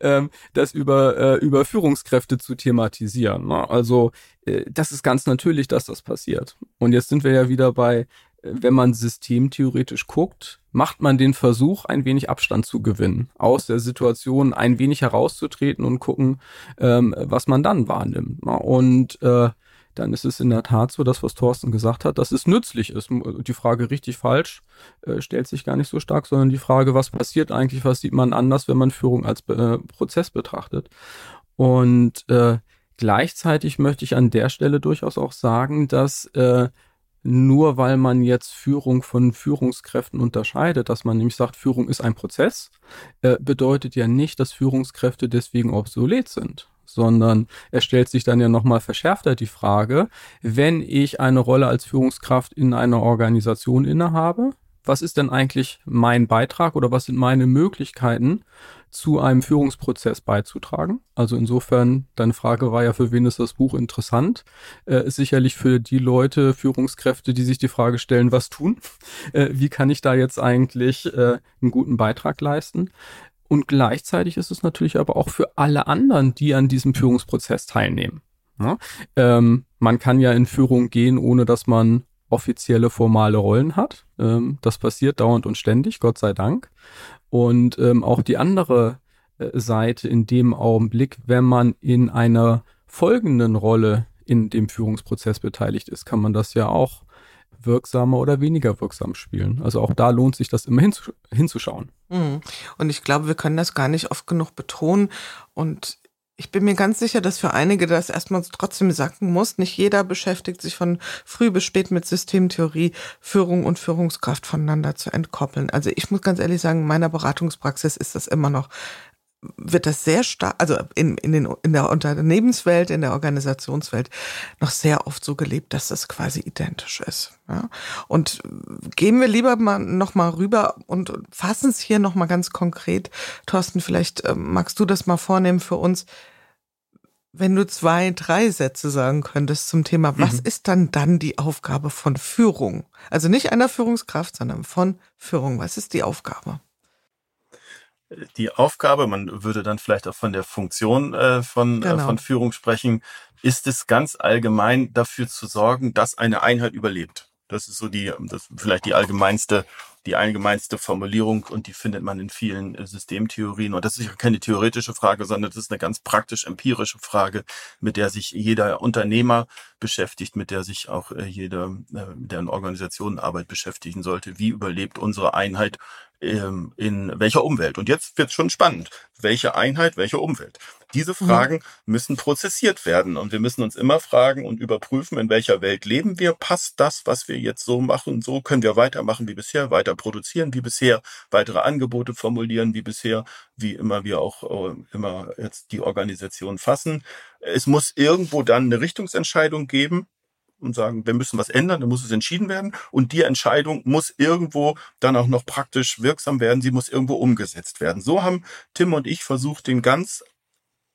ähm, das über, äh, über Führungskräfte zu thematisieren. Ne? Also äh, das ist ganz natürlich, dass das passiert. Und jetzt sind wir ja wieder bei wenn man systemtheoretisch guckt, macht man den Versuch, ein wenig Abstand zu gewinnen, aus der Situation ein wenig herauszutreten und gucken, ähm, was man dann wahrnimmt. Und äh, dann ist es in der Tat so, dass was Thorsten gesagt hat, dass es nützlich ist. Die Frage richtig falsch äh, stellt sich gar nicht so stark, sondern die Frage, was passiert eigentlich, was sieht man anders, wenn man Führung als äh, Prozess betrachtet. Und äh, gleichzeitig möchte ich an der Stelle durchaus auch sagen, dass äh, nur weil man jetzt Führung von Führungskräften unterscheidet, dass man nämlich sagt, Führung ist ein Prozess, äh, bedeutet ja nicht, dass Führungskräfte deswegen obsolet sind, sondern es stellt sich dann ja nochmal verschärfter die Frage, wenn ich eine Rolle als Führungskraft in einer Organisation innehabe, was ist denn eigentlich mein Beitrag oder was sind meine Möglichkeiten, zu einem Führungsprozess beizutragen? Also insofern, deine Frage war ja, für wen ist das Buch interessant? Äh, ist sicherlich für die Leute, Führungskräfte, die sich die Frage stellen, was tun? Äh, wie kann ich da jetzt eigentlich äh, einen guten Beitrag leisten? Und gleichzeitig ist es natürlich aber auch für alle anderen, die an diesem Führungsprozess teilnehmen. Ja? Ähm, man kann ja in Führung gehen, ohne dass man offizielle formale Rollen hat. Ähm, das passiert dauernd und ständig, Gott sei Dank. Und ähm, auch die andere äh, Seite in dem Augenblick, wenn man in einer folgenden Rolle in dem Führungsprozess beteiligt ist, kann man das ja auch wirksamer oder weniger wirksam spielen. Also auch da lohnt sich das immer hinzusch hinzuschauen. Mhm. Und ich glaube, wir können das gar nicht oft genug betonen. Und ich bin mir ganz sicher, dass für einige das erstmal trotzdem sacken muss. Nicht jeder beschäftigt sich von früh bis spät mit Systemtheorie, Führung und Führungskraft voneinander zu entkoppeln. Also ich muss ganz ehrlich sagen, in meiner Beratungspraxis ist das immer noch wird das sehr stark, also in, in, den, in der Unternehmenswelt, in der Organisationswelt noch sehr oft so gelebt, dass das quasi identisch ist. Ja? Und gehen wir lieber mal noch mal rüber und fassen es hier noch mal ganz konkret. Thorsten, vielleicht äh, magst du das mal vornehmen für uns. Wenn du zwei, drei Sätze sagen könntest zum Thema, mhm. was ist dann dann die Aufgabe von Führung? Also nicht einer Führungskraft, sondern von Führung. Was ist die Aufgabe? Die Aufgabe, man würde dann vielleicht auch von der Funktion äh, von, äh, genau. äh, von Führung sprechen, ist es ganz allgemein dafür zu sorgen, dass eine Einheit überlebt. Das ist so die, das vielleicht die allgemeinste, die allgemeinste Formulierung und die findet man in vielen äh, Systemtheorien. Und das ist ja keine theoretische Frage, sondern das ist eine ganz praktisch empirische Frage, mit der sich jeder Unternehmer beschäftigt, mit der sich auch äh, jeder, der Organisationenarbeit beschäftigen sollte. Wie überlebt unsere Einheit ähm, in welcher Umwelt. Und jetzt wird es schon spannend. Welche Einheit, welche Umwelt? Diese mhm. Fragen mhm. müssen prozessiert werden und wir müssen uns immer fragen und überprüfen, in welcher Welt leben wir. Passt das, was wir jetzt so machen? So können wir weitermachen wie bisher, weiter produzieren wie bisher, weitere Angebote formulieren wie bisher, wie immer wir auch äh, immer jetzt die Organisation fassen. Es muss irgendwo dann eine Richtungsentscheidung geben und sagen, wir müssen was ändern, dann muss es entschieden werden. Und die Entscheidung muss irgendwo dann auch noch praktisch wirksam werden, sie muss irgendwo umgesetzt werden. So haben Tim und ich versucht, den ganz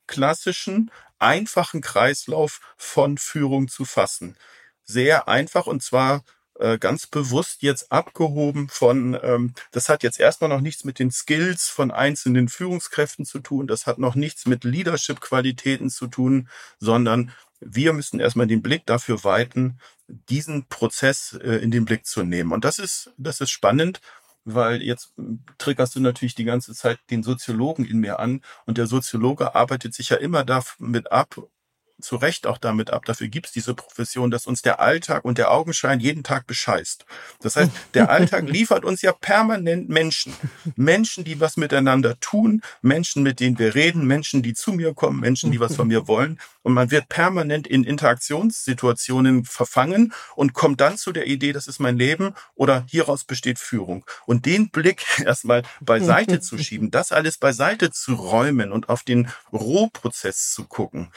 klassischen, einfachen Kreislauf von Führung zu fassen. Sehr einfach und zwar äh, ganz bewusst jetzt abgehoben von, ähm, das hat jetzt erstmal noch nichts mit den Skills von einzelnen Führungskräften zu tun, das hat noch nichts mit Leadership-Qualitäten zu tun, sondern wir müssen erstmal den Blick dafür weiten, diesen Prozess äh, in den Blick zu nehmen. Und das ist, das ist spannend, weil jetzt triggerst du natürlich die ganze Zeit den Soziologen in mir an und der Soziologe arbeitet sich ja immer damit ab, zu Recht auch damit ab. Dafür gibt's diese Profession, dass uns der Alltag und der Augenschein jeden Tag bescheißt. Das heißt, der Alltag liefert uns ja permanent Menschen. Menschen, die was miteinander tun, Menschen, mit denen wir reden, Menschen, die zu mir kommen, Menschen, die was von mir wollen. Und man wird permanent in Interaktionssituationen verfangen und kommt dann zu der Idee, das ist mein Leben oder hieraus besteht Führung. Und den Blick erstmal beiseite zu schieben, das alles beiseite zu räumen und auf den Rohprozess zu gucken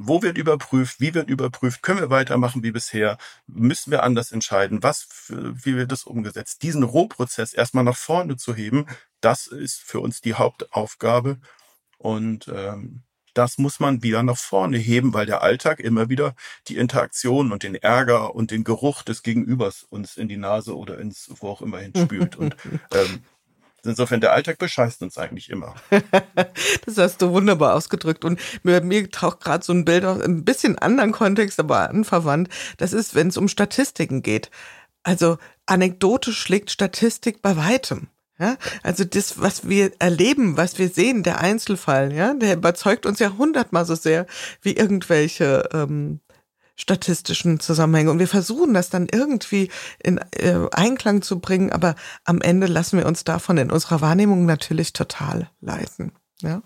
wo wird überprüft? Wie wird überprüft? Können wir weitermachen wie bisher? Müssen wir anders entscheiden? Was, wie wird das umgesetzt? Diesen Rohprozess erstmal nach vorne zu heben, das ist für uns die Hauptaufgabe. Und ähm, das muss man wieder nach vorne heben, weil der Alltag immer wieder die Interaktion und den Ärger und den Geruch des Gegenübers uns in die Nase oder ins wo auch immer hin spült. Und ähm, Insofern, der Alltag bescheißt uns eigentlich immer. das hast du wunderbar ausgedrückt. Und mir, mir taucht gerade so ein Bild auf, ein bisschen anderen Kontext, aber anverwandt. Das ist, wenn es um Statistiken geht. Also Anekdote schlägt Statistik bei weitem. Ja, also das, was wir erleben, was wir sehen, der Einzelfall, ja, der überzeugt uns ja hundertmal so sehr wie irgendwelche ähm, statistischen Zusammenhänge. Und wir versuchen das dann irgendwie in äh, Einklang zu bringen, aber am Ende lassen wir uns davon in unserer Wahrnehmung natürlich total leiten. Ja.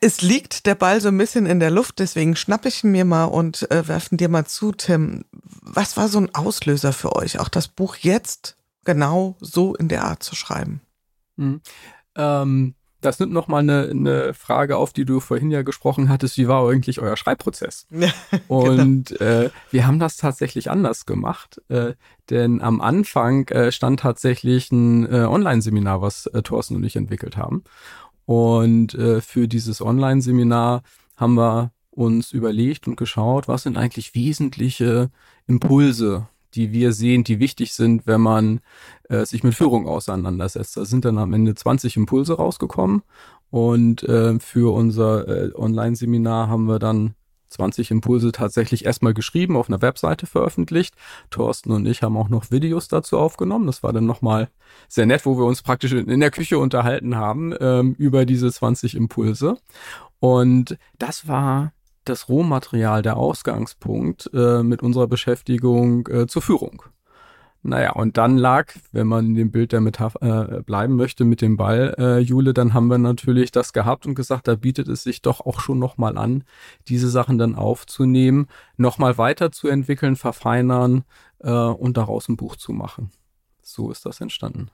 Es liegt der Ball so ein bisschen in der Luft, deswegen schnappe ich ihn mir mal und äh, werfen dir mal zu, Tim. Was war so ein Auslöser für euch, auch das Buch jetzt genau so in der Art zu schreiben? Hm. Ähm, das nimmt nochmal eine, eine Frage auf, die du vorhin ja gesprochen hattest. Wie war eigentlich euer Schreibprozess? Ja, und genau. äh, wir haben das tatsächlich anders gemacht, äh, denn am Anfang äh, stand tatsächlich ein äh, Online-Seminar, was äh, Thorsten und ich entwickelt haben. Und äh, für dieses Online-Seminar haben wir uns überlegt und geschaut, was sind eigentlich wesentliche Impulse die wir sehen, die wichtig sind, wenn man äh, sich mit Führung auseinandersetzt. Da sind dann am Ende 20 Impulse rausgekommen und äh, für unser äh, Online-Seminar haben wir dann 20 Impulse tatsächlich erstmal geschrieben, auf einer Webseite veröffentlicht. Thorsten und ich haben auch noch Videos dazu aufgenommen. Das war dann nochmal sehr nett, wo wir uns praktisch in der Küche unterhalten haben ähm, über diese 20 Impulse. Und das war das Rohmaterial, der Ausgangspunkt äh, mit unserer Beschäftigung äh, zur Führung. Naja, und dann lag, wenn man in dem Bild der Metapher äh, bleiben möchte mit dem Ball, äh, Jule, dann haben wir natürlich das gehabt und gesagt, da bietet es sich doch auch schon nochmal an, diese Sachen dann aufzunehmen, nochmal weiterzuentwickeln, verfeinern äh, und daraus ein Buch zu machen. So ist das entstanden.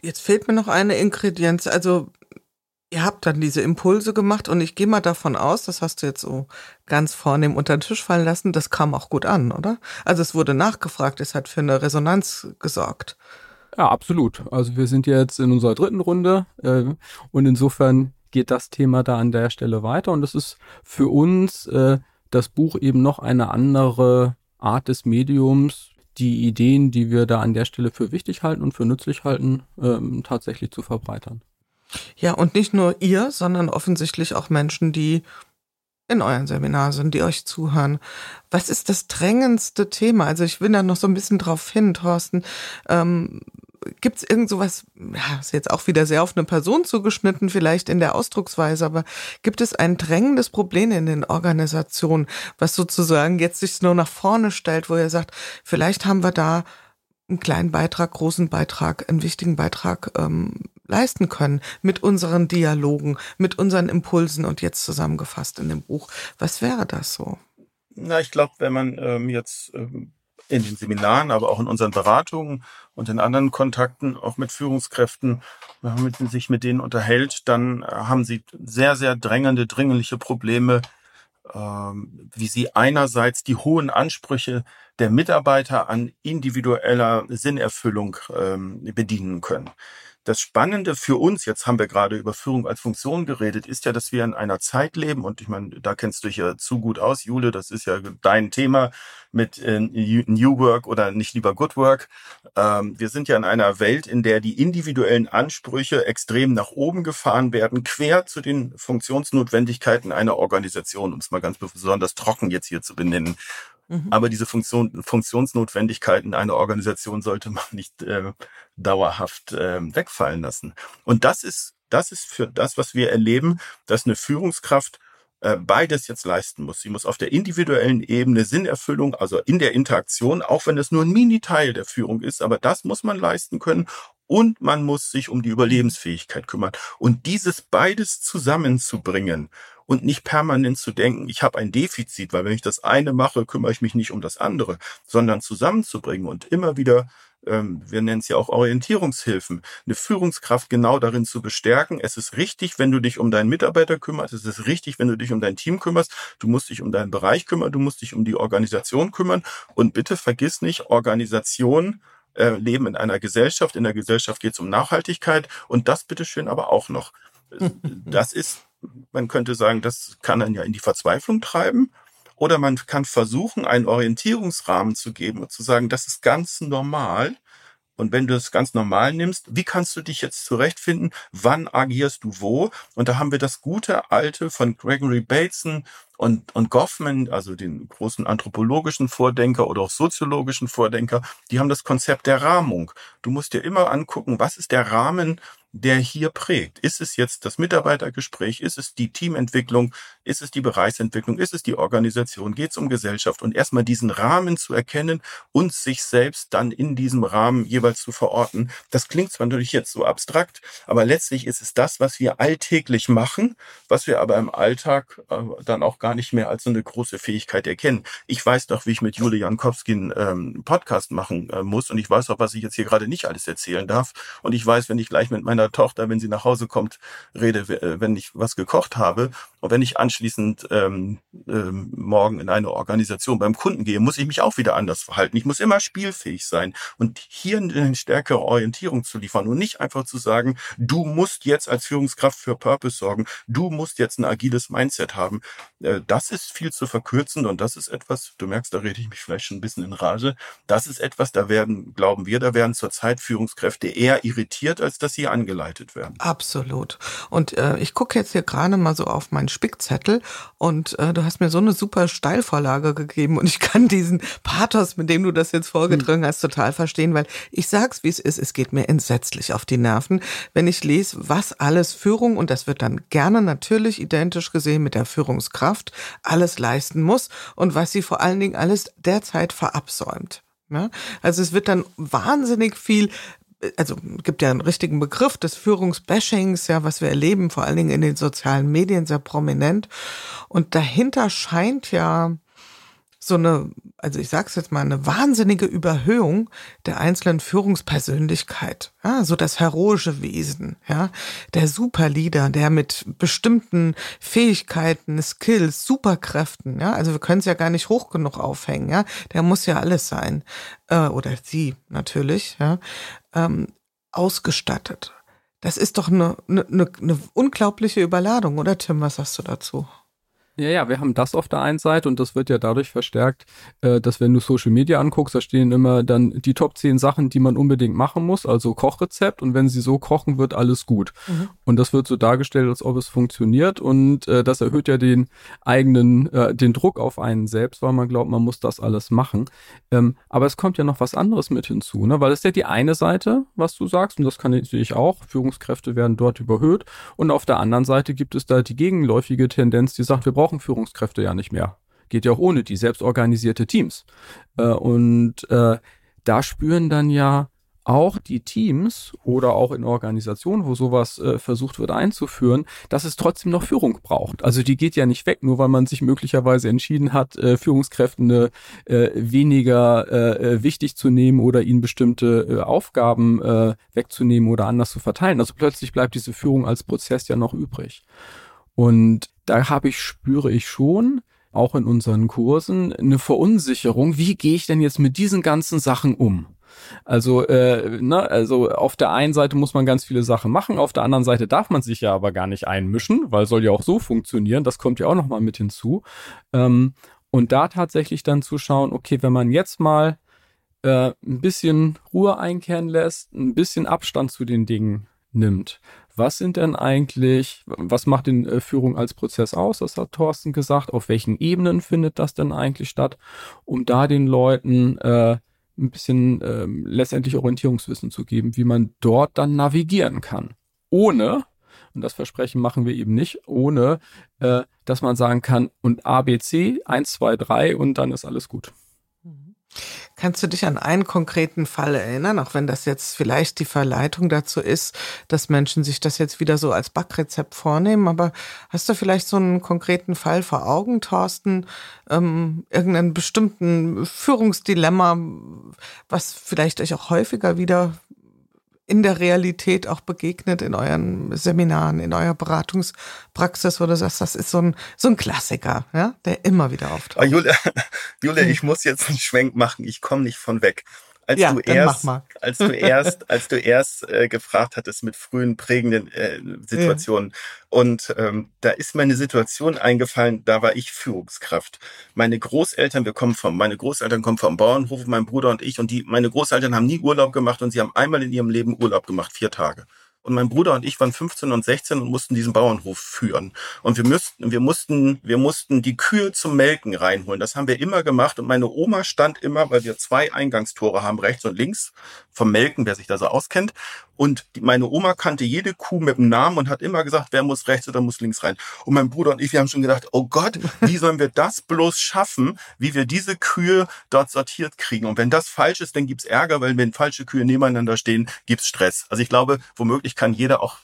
Jetzt fehlt mir noch eine Ingredienz. Also Ihr habt dann diese Impulse gemacht und ich gehe mal davon aus, das hast du jetzt so ganz vornehm unter den Tisch fallen lassen, das kam auch gut an, oder? Also es wurde nachgefragt, es hat für eine Resonanz gesorgt. Ja, absolut. Also wir sind jetzt in unserer dritten Runde äh, und insofern geht das Thema da an der Stelle weiter und es ist für uns äh, das Buch eben noch eine andere Art des Mediums, die Ideen, die wir da an der Stelle für wichtig halten und für nützlich halten, ähm, tatsächlich zu verbreitern. Ja, und nicht nur ihr, sondern offensichtlich auch Menschen, die in euren Seminar sind, die euch zuhören. Was ist das drängendste Thema? Also ich will da noch so ein bisschen drauf hin, Thorsten. Ähm, Gibt es irgend sowas, ja, ist jetzt auch wieder sehr auf eine Person zugeschnitten, vielleicht in der Ausdrucksweise, aber gibt es ein drängendes Problem in den Organisationen, was sozusagen jetzt sich nur nach vorne stellt, wo ihr sagt, vielleicht haben wir da einen kleinen Beitrag, großen Beitrag, einen wichtigen Beitrag ähm, leisten können mit unseren Dialogen, mit unseren Impulsen und jetzt zusammengefasst in dem Buch. Was wäre das so? Na, ich glaube, wenn man ähm, jetzt ähm, in den Seminaren, aber auch in unseren Beratungen und in anderen Kontakten, auch mit Führungskräften, wenn man sich mit denen unterhält, dann äh, haben sie sehr, sehr drängende, dringliche Probleme, ähm, wie sie einerseits die hohen Ansprüche der Mitarbeiter an individueller Sinnerfüllung ähm, bedienen können. Das Spannende für uns, jetzt haben wir gerade über Führung als Funktion geredet, ist ja, dass wir in einer Zeit leben und ich meine, da kennst du dich ja zu gut aus, Jule, das ist ja dein Thema mit äh, New Work oder nicht lieber Good Work. Ähm, wir sind ja in einer Welt, in der die individuellen Ansprüche extrem nach oben gefahren werden, quer zu den Funktionsnotwendigkeiten einer Organisation, um es mal ganz besonders trocken jetzt hier zu benennen. Mhm. Aber diese Funktion, Funktionsnotwendigkeiten einer Organisation sollte man nicht äh, dauerhaft äh, wegfallen lassen. Und das ist, das ist für das, was wir erleben, dass eine Führungskraft äh, beides jetzt leisten muss. Sie muss auf der individuellen Ebene Sinnerfüllung, also in der Interaktion, auch wenn es nur ein Mini-Teil der Führung ist, aber das muss man leisten können und man muss sich um die Überlebensfähigkeit kümmern. Und dieses beides zusammenzubringen und nicht permanent zu denken, ich habe ein Defizit, weil wenn ich das eine mache, kümmere ich mich nicht um das andere, sondern zusammenzubringen und immer wieder ähm, wir nennen es ja auch Orientierungshilfen, eine Führungskraft genau darin zu bestärken. Es ist richtig, wenn du dich um deinen Mitarbeiter kümmerst. Es ist richtig, wenn du dich um dein Team kümmerst. Du musst dich um deinen Bereich kümmern. Du musst dich um die Organisation kümmern. Und bitte vergiss nicht, Organisation äh, leben in einer Gesellschaft. In der Gesellschaft geht es um Nachhaltigkeit. Und das bitteschön aber auch noch. Das ist man könnte sagen, das kann dann ja in die Verzweiflung treiben. Oder man kann versuchen, einen Orientierungsrahmen zu geben und zu sagen, das ist ganz normal. Und wenn du das ganz normal nimmst, wie kannst du dich jetzt zurechtfinden? Wann agierst du wo? Und da haben wir das gute alte von Gregory Bateson und, und Goffman, also den großen anthropologischen Vordenker oder auch soziologischen Vordenker, die haben das Konzept der Rahmung. Du musst dir immer angucken, was ist der Rahmen, der hier prägt? Ist es jetzt das Mitarbeitergespräch? Ist es die Teamentwicklung? Ist es die Bereichsentwicklung? Ist es die Organisation? Geht es um Gesellschaft? Und erstmal diesen Rahmen zu erkennen und sich selbst dann in diesem Rahmen jeweils zu verorten. Das klingt zwar natürlich jetzt so abstrakt, aber letztlich ist es das, was wir alltäglich machen, was wir aber im Alltag äh, dann auch gar nicht mehr als so eine große Fähigkeit erkennen. Ich weiß doch, wie ich mit Julia Jankowski einen ähm, Podcast machen äh, muss und ich weiß auch, was ich jetzt hier gerade nicht alles erzählen darf. Und ich weiß, wenn ich gleich mit meiner Tochter, wenn sie nach Hause kommt, rede, äh, wenn ich was gekocht habe. Und wenn ich anschließend ähm, ähm, morgen in eine Organisation beim Kunden gehe, muss ich mich auch wieder anders verhalten. Ich muss immer spielfähig sein und hier eine stärkere Orientierung zu liefern und nicht einfach zu sagen, du musst jetzt als Führungskraft für Purpose sorgen, du musst jetzt ein agiles Mindset haben. Äh, das ist viel zu verkürzen und das ist etwas, du merkst, da rede ich mich vielleicht schon ein bisschen in Rage, das ist etwas, da werden, glauben wir, da werden zurzeit Führungskräfte eher irritiert, als dass sie angeleitet werden. Absolut. Und äh, ich gucke jetzt hier gerade mal so auf meinen Spickzettel und äh, du hast mir so eine super Steilvorlage gegeben und ich kann diesen Pathos, mit dem du das jetzt vorgetragen hm. hast, total verstehen, weil ich sag's, wie es ist, es geht mir entsetzlich auf die Nerven, wenn ich lese, was alles Führung, und das wird dann gerne natürlich identisch gesehen mit der Führungskraft, alles leisten muss und was sie vor allen Dingen alles derzeit verabsäumt. Ja? Also es wird dann wahnsinnig viel also gibt ja einen richtigen Begriff des Führungsbashings, ja, was wir erleben, vor allen Dingen in den sozialen Medien sehr prominent. Und dahinter scheint ja so eine, also ich sag's jetzt mal, eine wahnsinnige Überhöhung der einzelnen Führungspersönlichkeit, ja, so das heroische Wesen, ja, der Superleader, der mit bestimmten Fähigkeiten, Skills, Superkräften, ja, also wir können es ja gar nicht hoch genug aufhängen, ja, der muss ja alles sein, äh, oder sie natürlich, ja, ähm, ausgestattet. Das ist doch eine, eine, eine unglaubliche Überladung, oder Tim, was sagst du dazu? Ja, ja, wir haben das auf der einen Seite und das wird ja dadurch verstärkt, äh, dass wenn du Social Media anguckst, da stehen immer dann die Top 10 Sachen, die man unbedingt machen muss, also Kochrezept und wenn sie so kochen, wird alles gut. Mhm. Und das wird so dargestellt, als ob es funktioniert und äh, das erhöht ja den eigenen, äh, den Druck auf einen selbst, weil man glaubt, man muss das alles machen. Ähm, aber es kommt ja noch was anderes mit hinzu, ne? weil es ist ja die eine Seite, was du sagst und das kann ich auch, Führungskräfte werden dort überhöht und auf der anderen Seite gibt es da die gegenläufige Tendenz, die sagt, wir brauchen brauchen Führungskräfte ja nicht mehr. Geht ja auch ohne die selbstorganisierte Teams. Äh, und äh, da spüren dann ja auch die Teams oder auch in Organisationen, wo sowas äh, versucht wird einzuführen, dass es trotzdem noch Führung braucht. Also die geht ja nicht weg, nur weil man sich möglicherweise entschieden hat, äh, Führungskräften äh, weniger äh, wichtig zu nehmen oder ihnen bestimmte äh, Aufgaben äh, wegzunehmen oder anders zu verteilen. Also plötzlich bleibt diese Führung als Prozess ja noch übrig. Und da habe ich, spüre ich schon, auch in unseren Kursen, eine Verunsicherung. Wie gehe ich denn jetzt mit diesen ganzen Sachen um? Also, äh, ne, also auf der einen Seite muss man ganz viele Sachen machen, auf der anderen Seite darf man sich ja aber gar nicht einmischen, weil soll ja auch so funktionieren. Das kommt ja auch noch mal mit hinzu. Ähm, und da tatsächlich dann zu schauen, okay, wenn man jetzt mal äh, ein bisschen Ruhe einkehren lässt, ein bisschen Abstand zu den Dingen nimmt, was sind denn eigentlich, was macht den äh, Führung als Prozess aus? Das hat Thorsten gesagt. Auf welchen Ebenen findet das denn eigentlich statt? Um da den Leuten äh, ein bisschen äh, letztendlich Orientierungswissen zu geben, wie man dort dann navigieren kann. Ohne, und das Versprechen machen wir eben nicht, ohne, äh, dass man sagen kann, und ABC, 1, 2, 3 und dann ist alles gut. Kannst du dich an einen konkreten Fall erinnern, auch wenn das jetzt vielleicht die Verleitung dazu ist, dass Menschen sich das jetzt wieder so als Backrezept vornehmen, aber hast du vielleicht so einen konkreten Fall vor Augen, Thorsten, ähm, irgendeinen bestimmten Führungsdilemma, was vielleicht euch auch häufiger wieder in der Realität auch begegnet in euren Seminaren, in eurer Beratungspraxis, wo du sagst, das ist so ein, so ein Klassiker, ja, der immer wieder auftaucht. Oh, Julia, Julia, ich muss jetzt einen Schwenk machen, ich komme nicht von weg als ja, du erst, als du erst, als du erst äh, gefragt hattest mit frühen prägenden äh, Situationen. Ja. Und ähm, da ist meine Situation eingefallen, da war ich Führungskraft. Meine Großeltern, wir kommen vom, meine Großeltern kommen vom Bauernhof, mein Bruder und ich, und die, meine Großeltern haben nie Urlaub gemacht und sie haben einmal in ihrem Leben Urlaub gemacht, vier Tage. Und mein Bruder und ich waren 15 und 16 und mussten diesen Bauernhof führen. Und wir müssten, wir mussten, wir mussten die Kühe zum Melken reinholen. Das haben wir immer gemacht. Und meine Oma stand immer, weil wir zwei Eingangstore haben, rechts und links vom Melken, wer sich da so auskennt. Und meine Oma kannte jede Kuh mit dem Namen und hat immer gesagt, wer muss rechts oder muss links rein. Und mein Bruder und ich, wir haben schon gedacht, oh Gott, wie sollen wir das bloß schaffen, wie wir diese Kühe dort sortiert kriegen. Und wenn das falsch ist, dann gibt's Ärger, weil wenn falsche Kühe nebeneinander stehen, gibt's Stress. Also ich glaube, womöglich kann jeder auch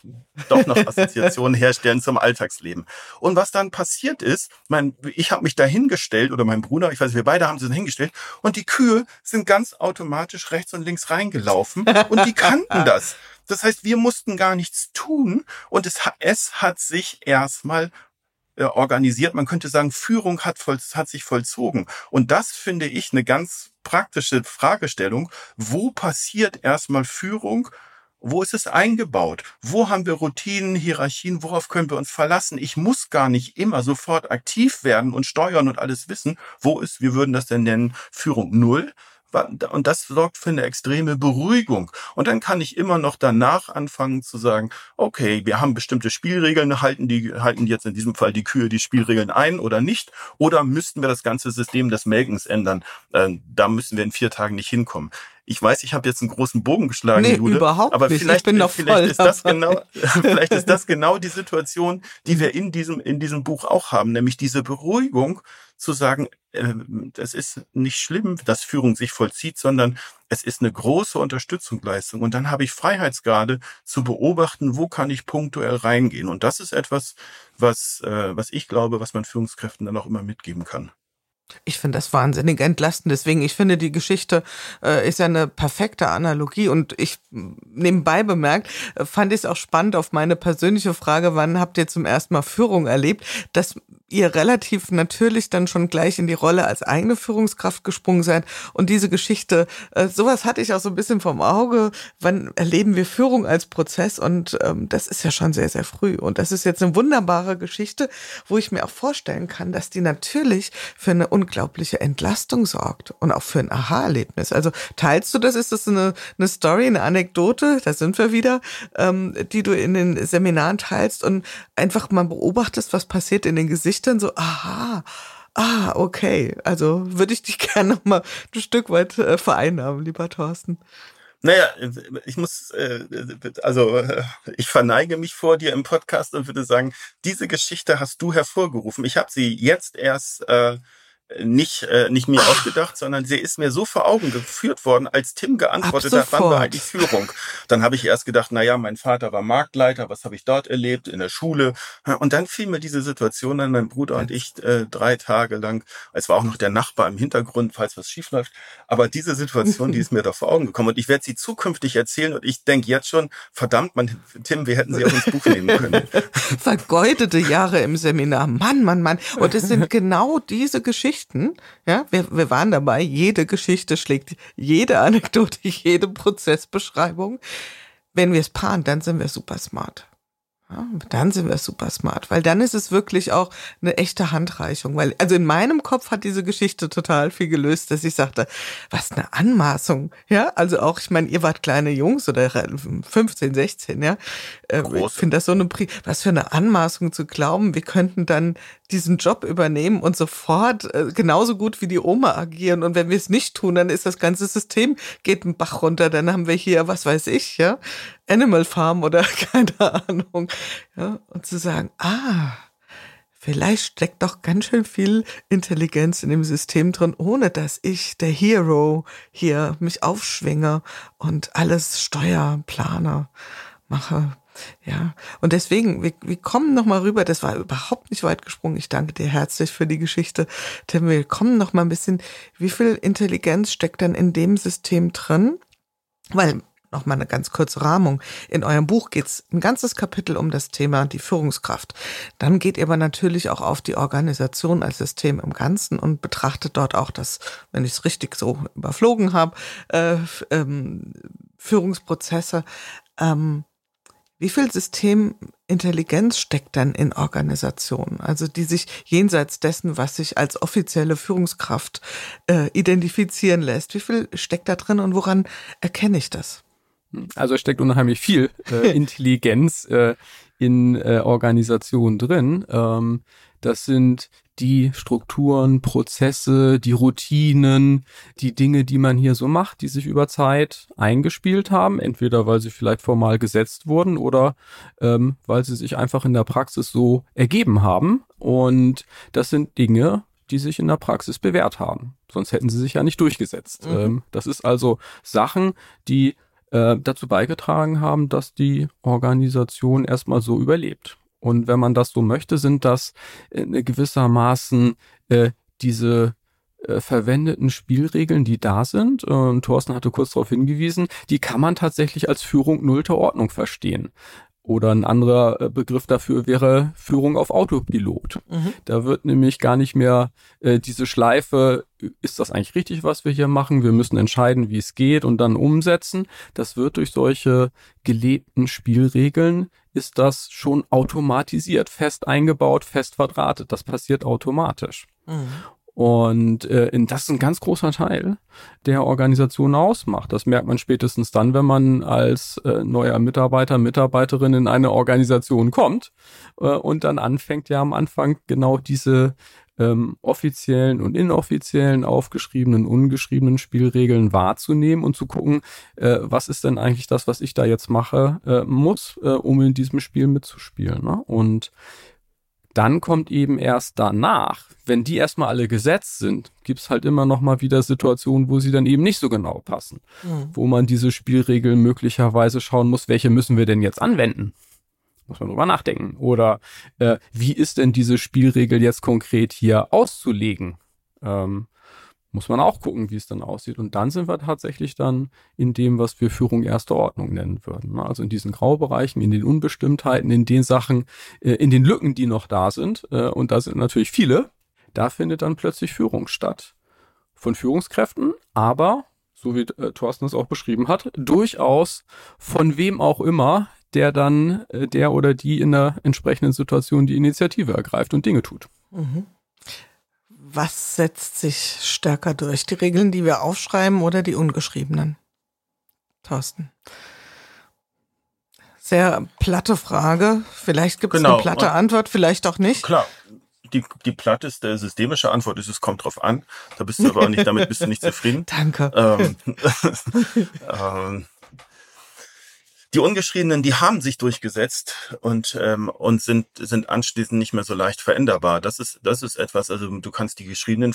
doch noch Assoziationen herstellen zum Alltagsleben. Und was dann passiert ist, mein, ich habe mich da hingestellt oder mein Bruder, ich weiß, wir beide haben sie hingestellt und die Kühe sind ganz automatisch rechts und links reingelaufen und die kannten das. Das heißt, wir mussten gar nichts tun und es, es hat sich erstmal äh, organisiert. Man könnte sagen, Führung hat, voll, hat sich vollzogen. Und das finde ich eine ganz praktische Fragestellung. Wo passiert erstmal Führung? Wo ist es eingebaut? Wo haben wir Routinen, Hierarchien? Worauf können wir uns verlassen? Ich muss gar nicht immer sofort aktiv werden und steuern und alles wissen. Wo ist, wir würden das denn nennen, Führung Null? Und das sorgt für eine extreme Beruhigung. Und dann kann ich immer noch danach anfangen zu sagen, okay, wir haben bestimmte Spielregeln, halten die, halten jetzt in diesem Fall die Kühe die Spielregeln ein oder nicht? Oder müssten wir das ganze System des Melkens ändern? Äh, da müssen wir in vier Tagen nicht hinkommen. Ich weiß, ich habe jetzt einen großen Bogen geschlagen, nee, Jude, überhaupt aber nicht. vielleicht, ich bin noch vielleicht voll ist das genau, vielleicht ist das genau die Situation, die wir in diesem in diesem Buch auch haben, nämlich diese Beruhigung zu sagen, äh, das ist nicht schlimm, dass Führung sich vollzieht, sondern es ist eine große Unterstützungsleistung. Und dann habe ich Freiheitsgrade zu beobachten, wo kann ich punktuell reingehen. Und das ist etwas, was, äh, was ich glaube, was man Führungskräften dann auch immer mitgeben kann. Ich finde das wahnsinnig entlastend. Deswegen, ich finde, die Geschichte äh, ist ja eine perfekte Analogie. Und ich nebenbei bemerkt, äh, fand ich es auch spannend auf meine persönliche Frage, wann habt ihr zum ersten Mal Führung erlebt, dass ihr relativ natürlich dann schon gleich in die Rolle als eigene Führungskraft gesprungen seid. Und diese Geschichte, äh, sowas hatte ich auch so ein bisschen vom Auge. Wann erleben wir Führung als Prozess? Und ähm, das ist ja schon sehr, sehr früh. Und das ist jetzt eine wunderbare Geschichte, wo ich mir auch vorstellen kann, dass die natürlich für eine unglaubliche Entlastung sorgt und auch für ein Aha-Erlebnis. Also teilst du das? Ist das eine, eine Story, eine Anekdote? Da sind wir wieder, ähm, die du in den Seminaren teilst und einfach mal beobachtest, was passiert in den Gesichtern. So, aha, ah, okay. Also würde ich dich gerne noch mal ein Stück weit äh, vereinnahmen, lieber Thorsten. Naja, ich muss, äh, also äh, ich verneige mich vor dir im Podcast und würde sagen, diese Geschichte hast du hervorgerufen. Ich habe sie jetzt erst äh, nicht, äh, nicht mir ausgedacht, sondern sie ist mir so vor Augen geführt worden, als Tim geantwortet hat, wann war eigentlich Führung. Dann habe ich erst gedacht, na ja, mein Vater war Marktleiter, was habe ich dort erlebt in der Schule? Und dann fiel mir diese Situation an, mein Bruder und ich äh, drei Tage lang, es war auch noch der Nachbar im Hintergrund, falls was schief läuft, aber diese Situation, die ist mir da vor Augen gekommen und ich werde sie zukünftig erzählen und ich denke jetzt schon, verdammt, man, Tim, wir hätten sie auch ins Buch nehmen können. Vergeudete Jahre im Seminar, Mann, Mann, Mann. Und es sind genau diese Geschichten, Geschichten, ja, wir, wir waren dabei, jede Geschichte schlägt jede Anekdote, jede Prozessbeschreibung. Wenn wir es paaren, dann sind wir super smart. Ja, dann sind wir super smart, weil dann ist es wirklich auch eine echte Handreichung. Weil, also in meinem Kopf hat diese Geschichte total viel gelöst, dass ich sagte, was eine Anmaßung. Ja, also auch, ich meine, ihr wart kleine Jungs oder 15, 16, ja. Groß. Ich finde das so eine, was für eine Anmaßung zu glauben, wir könnten dann diesen Job übernehmen und sofort äh, genauso gut wie die Oma agieren. Und wenn wir es nicht tun, dann ist das ganze System geht einen Bach runter. Dann haben wir hier, was weiß ich, ja, Animal Farm oder keine Ahnung. Ja, und zu sagen, ah, vielleicht steckt doch ganz schön viel Intelligenz in dem System drin, ohne dass ich, der Hero, hier mich aufschwinge und alles Steuerplaner mache. Ja, und deswegen, wir, wir kommen nochmal rüber, das war überhaupt nicht weit gesprungen. Ich danke dir herzlich für die Geschichte. Tim, wir kommen nochmal ein bisschen, wie viel Intelligenz steckt denn in dem System drin? Weil nochmal eine ganz kurze Rahmung. In eurem Buch geht's ein ganzes Kapitel um das Thema die Führungskraft. Dann geht ihr aber natürlich auch auf die Organisation als System im Ganzen und betrachtet dort auch das, wenn ich es richtig so überflogen habe, äh, ähm, Führungsprozesse. Ähm, wie viel Systemintelligenz steckt dann in Organisationen? Also die sich jenseits dessen, was sich als offizielle Führungskraft äh, identifizieren lässt. Wie viel steckt da drin und woran erkenne ich das? Also es steckt unheimlich viel äh, Intelligenz äh, in äh, Organisationen drin. Ähm, das sind die Strukturen, Prozesse, die Routinen, die Dinge, die man hier so macht, die sich über Zeit eingespielt haben, entweder weil sie vielleicht formal gesetzt wurden oder ähm, weil sie sich einfach in der Praxis so ergeben haben. Und das sind Dinge, die sich in der Praxis bewährt haben. Sonst hätten sie sich ja nicht durchgesetzt. Mhm. Ähm, das ist also Sachen, die äh, dazu beigetragen haben, dass die Organisation erstmal so überlebt. Und wenn man das so möchte, sind das äh, gewissermaßen äh, diese äh, verwendeten Spielregeln, die da sind, und Thorsten hatte kurz darauf hingewiesen, die kann man tatsächlich als Führung nullter Ordnung verstehen. Oder ein anderer äh, Begriff dafür wäre Führung auf Autopilot. Mhm. Da wird nämlich gar nicht mehr äh, diese Schleife, ist das eigentlich richtig, was wir hier machen? Wir müssen entscheiden, wie es geht und dann umsetzen. Das wird durch solche gelebten Spielregeln, ist das schon automatisiert, fest eingebaut, fest verdrahtet. Das passiert automatisch. Mhm. Und äh, das ist ein ganz großer Teil der Organisation ausmacht. Das merkt man spätestens dann, wenn man als äh, neuer Mitarbeiter, Mitarbeiterin in eine Organisation kommt äh, und dann anfängt ja am Anfang genau diese ähm, offiziellen und inoffiziellen, aufgeschriebenen, ungeschriebenen Spielregeln wahrzunehmen und zu gucken, äh, was ist denn eigentlich das, was ich da jetzt mache, äh, muss, äh, um in diesem Spiel mitzuspielen. Ne? Und dann kommt eben erst danach, wenn die erstmal alle gesetzt sind, gibt's halt immer noch mal wieder Situationen, wo sie dann eben nicht so genau passen, mhm. wo man diese Spielregeln möglicherweise schauen muss, welche müssen wir denn jetzt anwenden? Muss man drüber nachdenken. Oder äh, wie ist denn diese Spielregel jetzt konkret hier auszulegen? Ähm, muss man auch gucken, wie es dann aussieht. Und dann sind wir tatsächlich dann in dem, was wir Führung erster Ordnung nennen würden. Ne? Also in diesen Graubereichen, in den Unbestimmtheiten, in den Sachen, äh, in den Lücken, die noch da sind. Äh, und da sind natürlich viele. Da findet dann plötzlich Führung statt. Von Führungskräften, aber, so wie äh, Thorsten es auch beschrieben hat, durchaus von wem auch immer, der dann, der oder die in der entsprechenden Situation die Initiative ergreift und Dinge tut. Mhm was setzt sich stärker durch? Die Regeln, die wir aufschreiben oder die ungeschriebenen? Thorsten. Sehr platte Frage. Vielleicht gibt es genau. eine platte Antwort, vielleicht auch nicht. Klar. Die, die platteste systemische Antwort ist, es kommt drauf an. Da bist du aber auch nicht, damit bist du nicht zufrieden. Danke. Ähm, ähm, die Ungeschriebenen, die haben sich durchgesetzt und ähm, und sind sind anschließend nicht mehr so leicht veränderbar. Das ist das ist etwas. Also du kannst die geschriebenen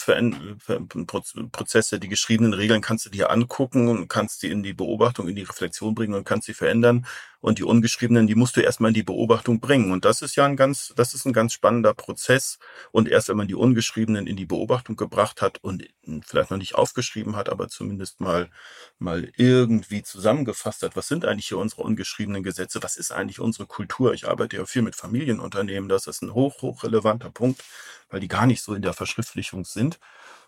Prozesse, die geschriebenen Regeln kannst du dir angucken und kannst sie in die Beobachtung, in die Reflexion bringen und kannst sie verändern. Und die ungeschriebenen, die musst du erstmal in die Beobachtung bringen. Und das ist ja ein ganz, das ist ein ganz spannender Prozess. Und erst wenn man die ungeschriebenen in die Beobachtung gebracht hat und vielleicht noch nicht aufgeschrieben hat, aber zumindest mal, mal irgendwie zusammengefasst hat, was sind eigentlich hier unsere ungeschriebenen Gesetze? Was ist eigentlich unsere Kultur? Ich arbeite ja viel mit Familienunternehmen. Das ist ein hoch, hoch relevanter Punkt, weil die gar nicht so in der Verschriftlichung sind.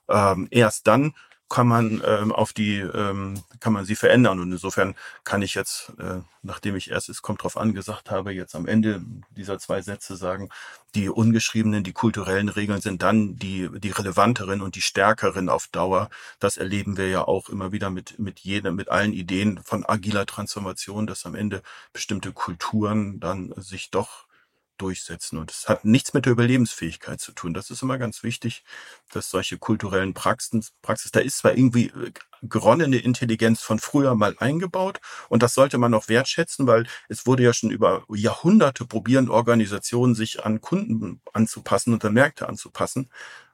Ähm, erst dann kann man ähm, auf die ähm, kann man sie verändern. Und insofern kann ich jetzt äh, nachdem ich erst es kommt drauf an gesagt habe jetzt am Ende dieser zwei Sätze sagen die ungeschriebenen die kulturellen Regeln sind dann die die relevanteren und die stärkeren auf Dauer. Das erleben wir ja auch immer wieder mit mit jedem mit allen Ideen von agiler Transformation dass am Ende bestimmte Kulturen dann sich doch durchsetzen. Und es hat nichts mit der Überlebensfähigkeit zu tun. Das ist immer ganz wichtig, dass solche kulturellen Praxen, Praxis, da ist zwar irgendwie äh, geronnene Intelligenz von früher mal eingebaut und das sollte man auch wertschätzen, weil es wurde ja schon über Jahrhunderte probieren Organisationen sich an Kunden anzupassen und an Märkte anzupassen.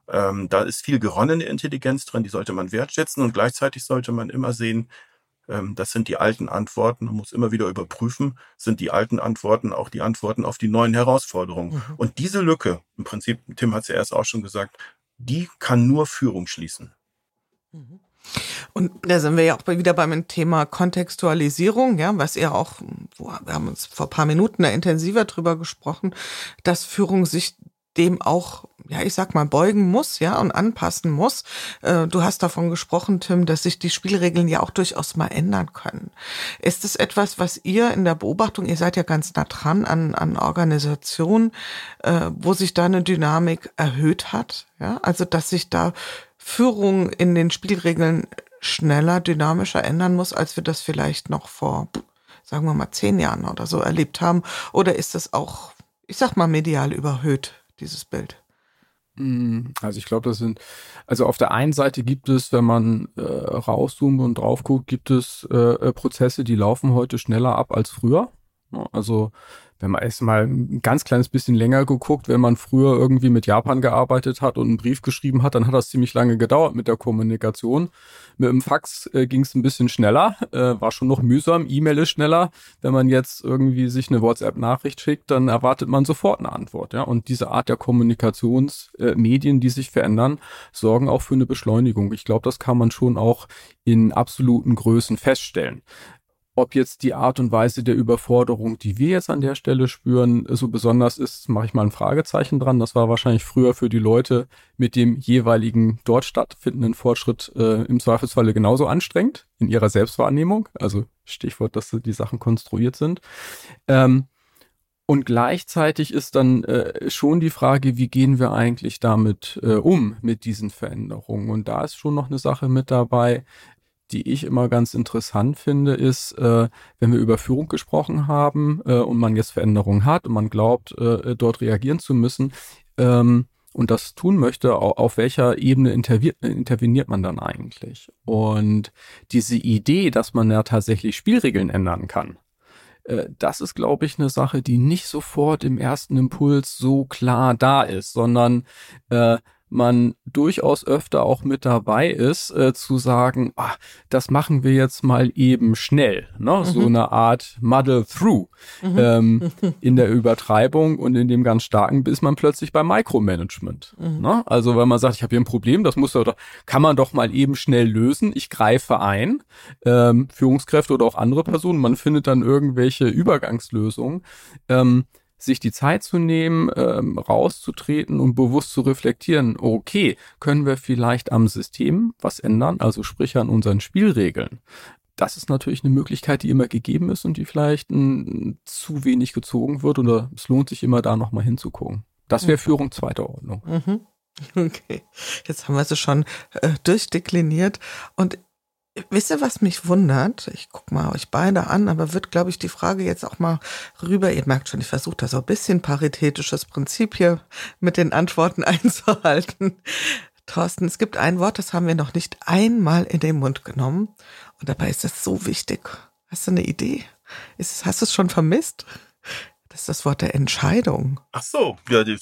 Ähm, da ist viel geronnene Intelligenz drin, die sollte man wertschätzen und gleichzeitig sollte man immer sehen, das sind die alten Antworten. Man muss immer wieder überprüfen, sind die alten Antworten auch die Antworten auf die neuen Herausforderungen. Mhm. Und diese Lücke, im Prinzip, Tim hat es ja erst auch schon gesagt, die kann nur Führung schließen. Mhm. Und da sind wir ja auch wieder beim Thema Kontextualisierung, ja, was ihr auch, wir haben uns vor paar Minuten da intensiver drüber gesprochen, dass Führung sich dem auch, ja, ich sag mal, beugen muss, ja, und anpassen muss. Äh, du hast davon gesprochen, Tim, dass sich die Spielregeln ja auch durchaus mal ändern können. Ist es etwas, was ihr in der Beobachtung, ihr seid ja ganz nah dran an, an Organisationen, äh, wo sich da eine Dynamik erhöht hat, ja, also dass sich da Führung in den Spielregeln schneller, dynamischer ändern muss, als wir das vielleicht noch vor, sagen wir mal, zehn Jahren oder so erlebt haben? Oder ist das auch, ich sag mal, medial überhöht? Dieses Bild? Mm, also ich glaube, das sind, also auf der einen Seite gibt es, wenn man äh, rauszoomt und drauf guckt, gibt es äh, äh Prozesse, die laufen heute schneller ab als früher. Also wenn man erst mal ein ganz kleines bisschen länger geguckt, wenn man früher irgendwie mit Japan gearbeitet hat und einen Brief geschrieben hat, dann hat das ziemlich lange gedauert mit der Kommunikation. Mit dem Fax äh, ging es ein bisschen schneller, äh, war schon noch mühsam. E-Mail ist schneller. Wenn man jetzt irgendwie sich eine WhatsApp-Nachricht schickt, dann erwartet man sofort eine Antwort. Ja? Und diese Art der Kommunikationsmedien, äh, die sich verändern, sorgen auch für eine Beschleunigung. Ich glaube, das kann man schon auch in absoluten Größen feststellen. Ob jetzt die Art und Weise der Überforderung, die wir jetzt an der Stelle spüren, so besonders ist, mache ich mal ein Fragezeichen dran. Das war wahrscheinlich früher für die Leute mit dem jeweiligen dort stattfindenden Fortschritt äh, im Zweifelsfalle genauso anstrengend in ihrer Selbstwahrnehmung. Also Stichwort, dass die Sachen konstruiert sind. Ähm, und gleichzeitig ist dann äh, schon die Frage, wie gehen wir eigentlich damit äh, um, mit diesen Veränderungen? Und da ist schon noch eine Sache mit dabei, die ich immer ganz interessant finde, ist, äh, wenn wir über Führung gesprochen haben äh, und man jetzt Veränderungen hat und man glaubt, äh, dort reagieren zu müssen ähm, und das tun möchte, auf, welcher Ebene interveniert man dann eigentlich? Und diese Idee, dass man ja tatsächlich Spielregeln ändern kann, äh, das ist, glaube ich, eine Sache, die nicht sofort im ersten Impuls so klar da ist, sondern äh, man durchaus öfter auch mit dabei ist, äh, zu sagen, ah, das machen wir jetzt mal eben schnell. Ne? Mhm. So eine Art Muddle-Through mhm. ähm, in der Übertreibung und in dem ganz starken ist man plötzlich beim Micromanagement. Mhm. Ne? Also wenn man sagt, ich habe hier ein Problem, das muss doch, kann man doch mal eben schnell lösen. Ich greife ein, ähm, Führungskräfte oder auch andere Personen, man findet dann irgendwelche Übergangslösungen. Ähm, sich die Zeit zu nehmen, ähm, rauszutreten und bewusst zu reflektieren, okay, können wir vielleicht am System was ändern, also sprich an unseren Spielregeln. Das ist natürlich eine Möglichkeit, die immer gegeben ist und die vielleicht m, zu wenig gezogen wird oder es lohnt sich immer da nochmal hinzugucken. Das wäre Führung zweiter Ordnung. Mhm. Okay, jetzt haben wir sie schon äh, durchdekliniert und Wisst ihr, was mich wundert? Ich guck mal euch beide an, aber wird, glaube ich, die Frage jetzt auch mal rüber. Ihr merkt schon, ich versuche da so ein bisschen paritätisches Prinzip hier mit den Antworten einzuhalten. Thorsten, es gibt ein Wort, das haben wir noch nicht einmal in den Mund genommen. Und dabei ist das so wichtig. Hast du eine Idee? Ist, hast du es schon vermisst? Das ist das Wort der Entscheidung. Ach so, ja, die,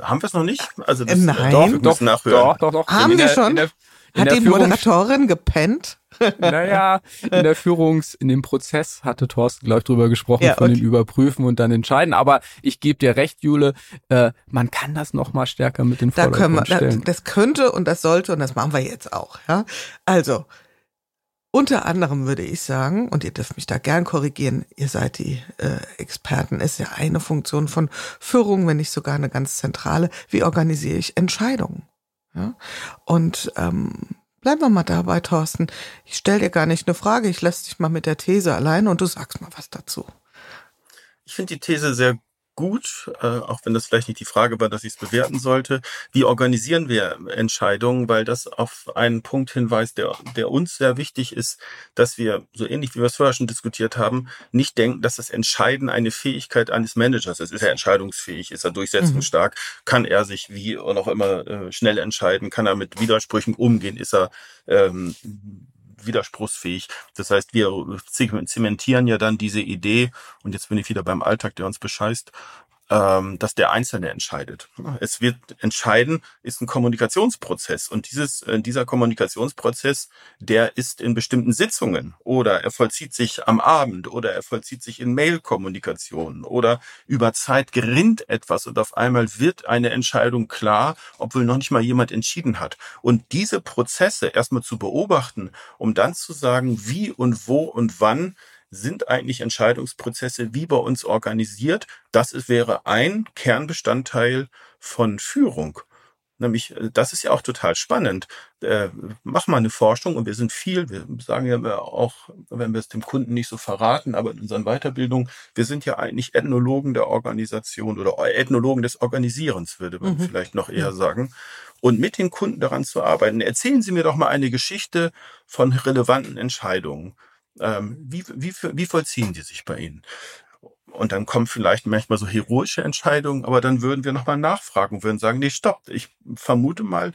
haben wir es noch nicht? Also das, Nein, doch, wir doch, nachhören. doch, doch, doch. Haben wir schon? Der, hat die Führungs Moderatorin gepennt? naja, in der Führungs-, in dem Prozess hatte Thorsten, glaube ich, drüber gesprochen, ja, von dem Überprüfen und dann entscheiden. Aber ich gebe dir recht, Jule, äh, man kann das noch mal stärker mit den da können wir, stellen. Das könnte und das sollte und das machen wir jetzt auch. Ja, Also, unter anderem würde ich sagen, und ihr dürft mich da gern korrigieren, ihr seid die äh, Experten, ist ja eine Funktion von Führung, wenn nicht sogar eine ganz zentrale. Wie organisiere ich Entscheidungen? Ja? Und ähm, bleiben wir mal dabei, Thorsten. Ich stelle dir gar nicht eine Frage, ich lasse dich mal mit der These alleine und du sagst mal was dazu. Ich finde die These sehr gut, äh, auch wenn das vielleicht nicht die Frage war, dass ich es bewerten sollte. Wie organisieren wir Entscheidungen? Weil das auf einen Punkt hinweist, der, der uns sehr wichtig ist, dass wir, so ähnlich wie wir es vorher schon diskutiert haben, nicht denken, dass das Entscheiden eine Fähigkeit eines Managers ist. Ist er entscheidungsfähig? Ist er durchsetzungsstark? Mhm. Kann er sich wie auch immer äh, schnell entscheiden? Kann er mit Widersprüchen umgehen? Ist er ähm, widerspruchsfähig. Das heißt, wir zementieren ja dann diese Idee, und jetzt bin ich wieder beim Alltag, der uns bescheißt, ähm, dass der Einzelne entscheidet. Es wird entscheiden, ist ein Kommunikationsprozess. Und dieses äh, dieser Kommunikationsprozess, der ist in bestimmten Sitzungen. Oder er vollzieht sich am Abend. Oder er vollzieht sich in Mail-Kommunikation oder über Zeit gerinnt etwas. Und auf einmal wird eine Entscheidung klar, obwohl noch nicht mal jemand entschieden hat. Und diese Prozesse erstmal zu beobachten, um dann zu sagen, wie und wo und wann sind eigentlich Entscheidungsprozesse wie bei uns organisiert? Das wäre ein Kernbestandteil von Führung. Nämlich, äh, das ist ja auch total spannend. Äh, mach mal eine Forschung und wir sind viel, wir sagen ja auch, wenn wir es dem Kunden nicht so verraten, aber in unseren Weiterbildungen, wir sind ja eigentlich Ethnologen der Organisation oder Ethnologen des Organisierens, würde man mhm. vielleicht noch eher sagen. Und mit den Kunden daran zu arbeiten. Erzählen Sie mir doch mal eine Geschichte von relevanten Entscheidungen. Ähm, wie, wie, wie vollziehen die sich bei Ihnen? Und dann kommen vielleicht manchmal so heroische Entscheidungen, aber dann würden wir nochmal nachfragen, würden sagen, nee, stopp, ich vermute mal,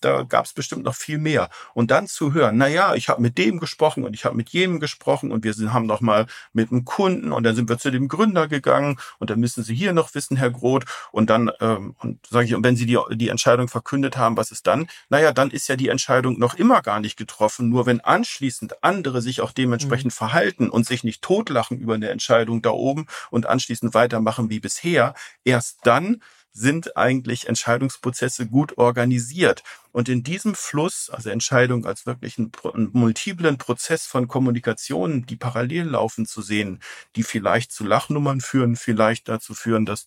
da gab es bestimmt noch viel mehr. Und dann zu hören, na ja, ich habe mit dem gesprochen und ich habe mit jenem gesprochen und wir sind, haben noch mal mit einem Kunden und dann sind wir zu dem Gründer gegangen und dann müssen Sie hier noch wissen, Herr Groth. Und dann ähm, und sage ich, und wenn Sie die, die Entscheidung verkündet haben, was ist dann? Naja, dann ist ja die Entscheidung noch immer gar nicht getroffen. Nur wenn anschließend andere sich auch dementsprechend mhm. verhalten und sich nicht totlachen über eine Entscheidung da oben und anschließend weitermachen wie bisher, erst dann sind eigentlich Entscheidungsprozesse gut organisiert. Und in diesem Fluss, also Entscheidung als wirklich einen, multiplen Prozess von Kommunikationen, die parallel laufen zu sehen, die vielleicht zu Lachnummern führen, vielleicht dazu führen, dass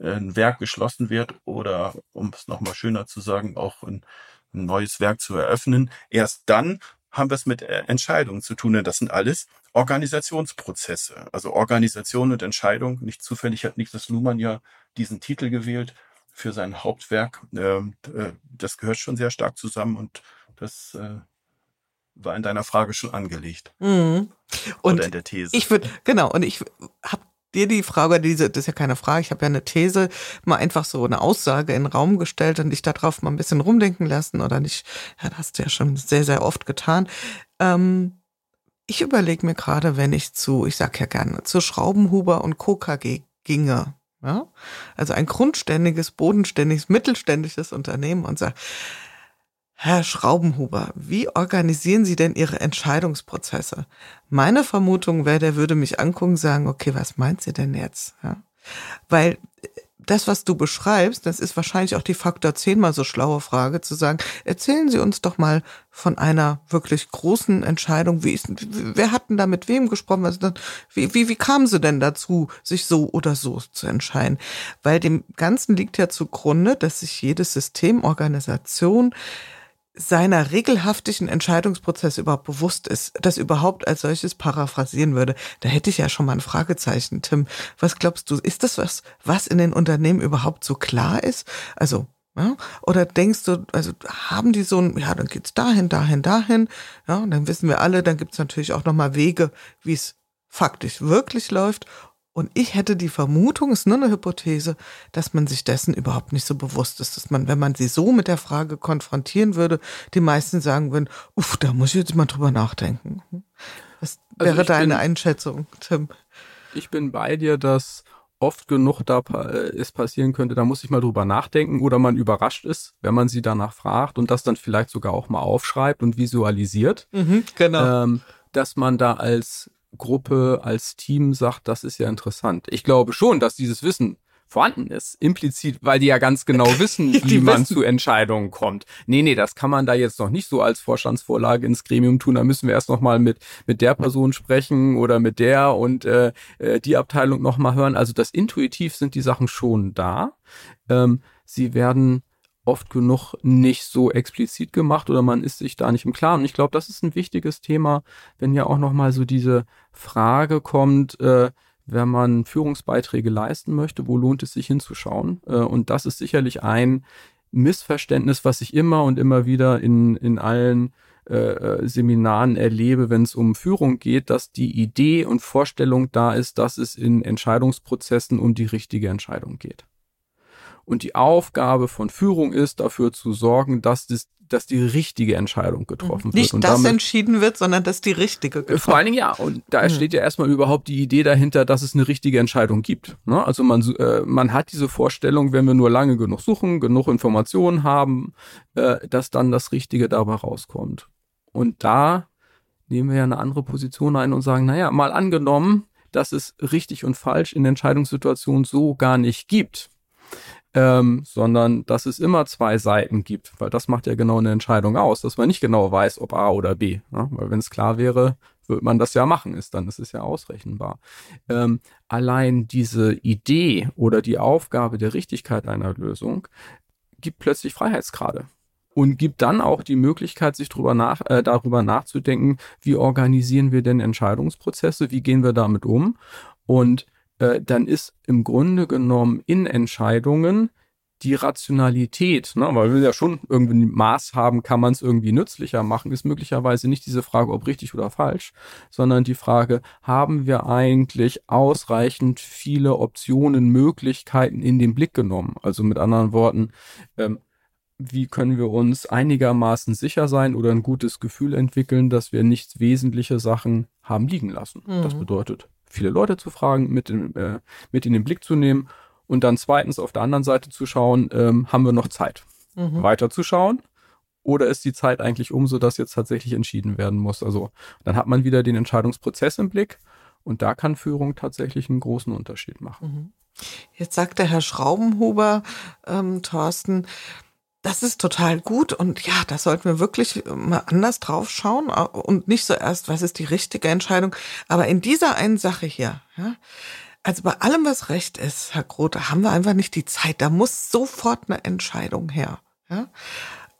ein Werk geschlossen wird oder, um es nochmal schöner zu sagen, auch ein, ein neues Werk zu eröffnen. Erst dann haben wir es mit äh, Entscheidungen zu tun. Und das sind alles Organisationsprozesse. Also Organisation und Entscheidung. Nicht zufällig hat Niklas Luhmann ja diesen Titel gewählt für sein Hauptwerk. Ähm, äh, das gehört schon sehr stark zusammen und das äh, war in deiner Frage schon angelegt. Mhm. Und Oder in der These. Ich würde, genau, und ich habe dir die Frage, diese, das ist ja keine Frage, ich habe ja eine These, mal einfach so eine Aussage in den Raum gestellt und dich darauf mal ein bisschen rumdenken lassen oder nicht. Ja, das hast du ja schon sehr, sehr oft getan. Ähm, Ich überlege mir gerade, wenn ich zu, ich sag ja gerne, zu Schraubenhuber und Co. KG ginge, ja? also ein grundständiges, bodenständiges, mittelständisches Unternehmen und sage, Herr Schraubenhuber, wie organisieren Sie denn Ihre Entscheidungsprozesse? Meine Vermutung wäre, der würde mich angucken und sagen, okay, was meint sie denn jetzt? Ja? Weil das, was du beschreibst, das ist wahrscheinlich auch die Faktor zehnmal so schlaue Frage zu sagen, erzählen Sie uns doch mal von einer wirklich großen Entscheidung. Wie ist, wer hat denn da mit wem gesprochen? Wie, wie, wie kamen Sie denn dazu, sich so oder so zu entscheiden? Weil dem Ganzen liegt ja zugrunde, dass sich jede Systemorganisation seiner regelhaftigen Entscheidungsprozess überhaupt bewusst ist, das überhaupt als solches paraphrasieren würde, da hätte ich ja schon mal ein Fragezeichen. Tim, was glaubst du, ist das was, was in den Unternehmen überhaupt so klar ist? Also, ja, oder denkst du, also haben die so ein, ja, dann geht's dahin, dahin, dahin, ja, und dann wissen wir alle, dann gibt's natürlich auch nochmal Wege, wie es faktisch wirklich läuft und ich hätte die Vermutung, ist nur eine Hypothese, dass man sich dessen überhaupt nicht so bewusst ist, dass man, wenn man sie so mit der Frage konfrontieren würde, die meisten sagen würden, uff, da muss ich jetzt mal drüber nachdenken. Was also wäre deine bin, Einschätzung, Tim? Ich bin bei dir, dass oft genug da äh, es passieren könnte, da muss ich mal drüber nachdenken oder man überrascht ist, wenn man sie danach fragt und das dann vielleicht sogar auch mal aufschreibt und visualisiert. Mhm, genau. Ähm, dass man da als Gruppe, als Team sagt, das ist ja interessant. Ich glaube schon, dass dieses Wissen vorhanden ist, implizit, weil die ja ganz genau wissen, wie wissen. man zu Entscheidungen kommt. Nee, nee, das kann man da jetzt noch nicht so als Vorstandsvorlage ins Gremium tun. Da müssen wir erst noch mal mit, mit der Person sprechen oder mit der und äh, äh die Abteilung noch mal hören. Also das intuitiv sind die Sachen schon da. Ähm, sie werden oft genug nicht so explizit gemacht oder man ist sich da nicht im Klaren. Und ich glaube, das ist ein wichtiges Thema, wenn ja auch nochmal so diese Frage kommt, äh, wenn man Führungsbeiträge leisten möchte, wo lohnt es sich hinzuschauen? Äh, und das ist sicherlich ein Missverständnis, was ich immer und immer wieder in, in allen äh, äh Seminaren erlebe, wenn es um Führung geht, dass die Idee und Vorstellung da ist, dass es in Entscheidungsprozessen um die richtige Entscheidung geht. Und die Aufgabe von Führung ist, dafür zu sorgen, dass das dass die richtige Entscheidung getroffen. Nicht, wird. Nicht, dass entschieden wird, sondern dass die richtige getroffen Vor allen Dingen ja. Und da mhm. steht ja erstmal überhaupt die Idee dahinter, dass es eine richtige Entscheidung gibt. Ne? Also man, äh, man hat diese Vorstellung, wenn wir nur lange genug suchen, genug Informationen haben, äh, dass dann das Richtige dabei rauskommt. Und da nehmen wir ja eine andere Position ein und sagen, naja, mal angenommen, dass es richtig und falsch in Entscheidungssituationen so gar nicht gibt ähm, sondern dass es immer zwei Seiten gibt, weil das macht ja genau eine Entscheidung aus, dass man nicht genau weiß, ob A oder B. Ne? Weil wenn es klar wäre, würde man das ja machen, ist dann ist es ja ausrechenbar. Ähm, allein diese Idee oder die Aufgabe der Richtigkeit einer Lösung gibt plötzlich Freiheitsgrade und gibt dann auch die Möglichkeit, sich darüber, nach, äh, darüber nachzudenken, wie organisieren wir denn Entscheidungsprozesse, wie gehen wir damit um und äh, dann ist im Grunde genommen in Entscheidungen die Rationalität, ne, weil wir ja schon irgendwie ein Maß haben, kann man es irgendwie nützlicher machen, ist möglicherweise nicht diese Frage, ob richtig oder falsch, sondern die Frage, haben wir eigentlich ausreichend viele Optionen, Möglichkeiten in den Blick genommen? Also mit anderen Worten, ähm, wie können wir uns einigermaßen sicher sein oder ein gutes Gefühl entwickeln, dass wir nicht wesentliche Sachen haben liegen lassen? Mhm. Das bedeutet viele Leute zu fragen, mit in, äh, mit in den Blick zu nehmen und dann zweitens auf der anderen Seite zu schauen, ähm, haben wir noch Zeit, mhm. weiter zu schauen? Oder ist die Zeit eigentlich um, so dass jetzt tatsächlich entschieden werden muss? Also dann hat man wieder den Entscheidungsprozess im Blick und da kann Führung tatsächlich einen großen Unterschied machen. Mhm. Jetzt sagt der Herr Schraubenhuber, ähm, Thorsten, das ist total gut und ja, da sollten wir wirklich mal anders drauf schauen und nicht so erst, was ist die richtige Entscheidung. Aber in dieser einen Sache hier, ja, also bei allem, was recht ist, Herr Grote, haben wir einfach nicht die Zeit. Da muss sofort eine Entscheidung her. Ja?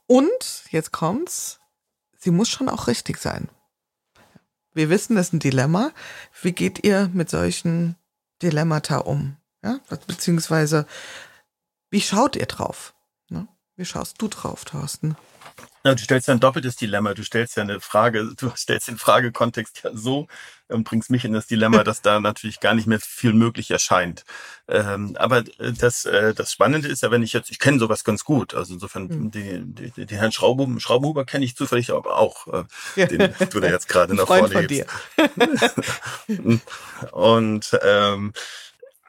Und jetzt kommt's, sie muss schon auch richtig sein. Wir wissen, das ist ein Dilemma. Wie geht ihr mit solchen Dilemmata um? Ja? Beziehungsweise, wie schaut ihr drauf? Wie schaust du drauf, Thorsten? Ja, du stellst ja ein doppeltes Dilemma. Du stellst ja eine Frage, du stellst den Fragekontext ja so und bringst mich in das Dilemma, dass da natürlich gar nicht mehr viel möglich erscheint. Ähm, aber äh, das, äh, das Spannende ist ja, wenn ich jetzt, ich kenne sowas ganz gut. Also insofern, mhm. den, den, den Herrn Schraubenhuber, Schraubenhuber kenne ich zufällig aber auch, äh, den du da jetzt gerade nach vorne hebst. und ähm,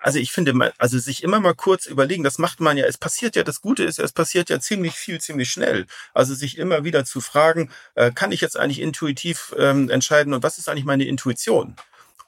also ich finde, also sich immer mal kurz überlegen, das macht man ja, es passiert ja, das Gute ist, es passiert ja ziemlich viel, ziemlich schnell. Also sich immer wieder zu fragen, äh, kann ich jetzt eigentlich intuitiv ähm, entscheiden und was ist eigentlich meine Intuition?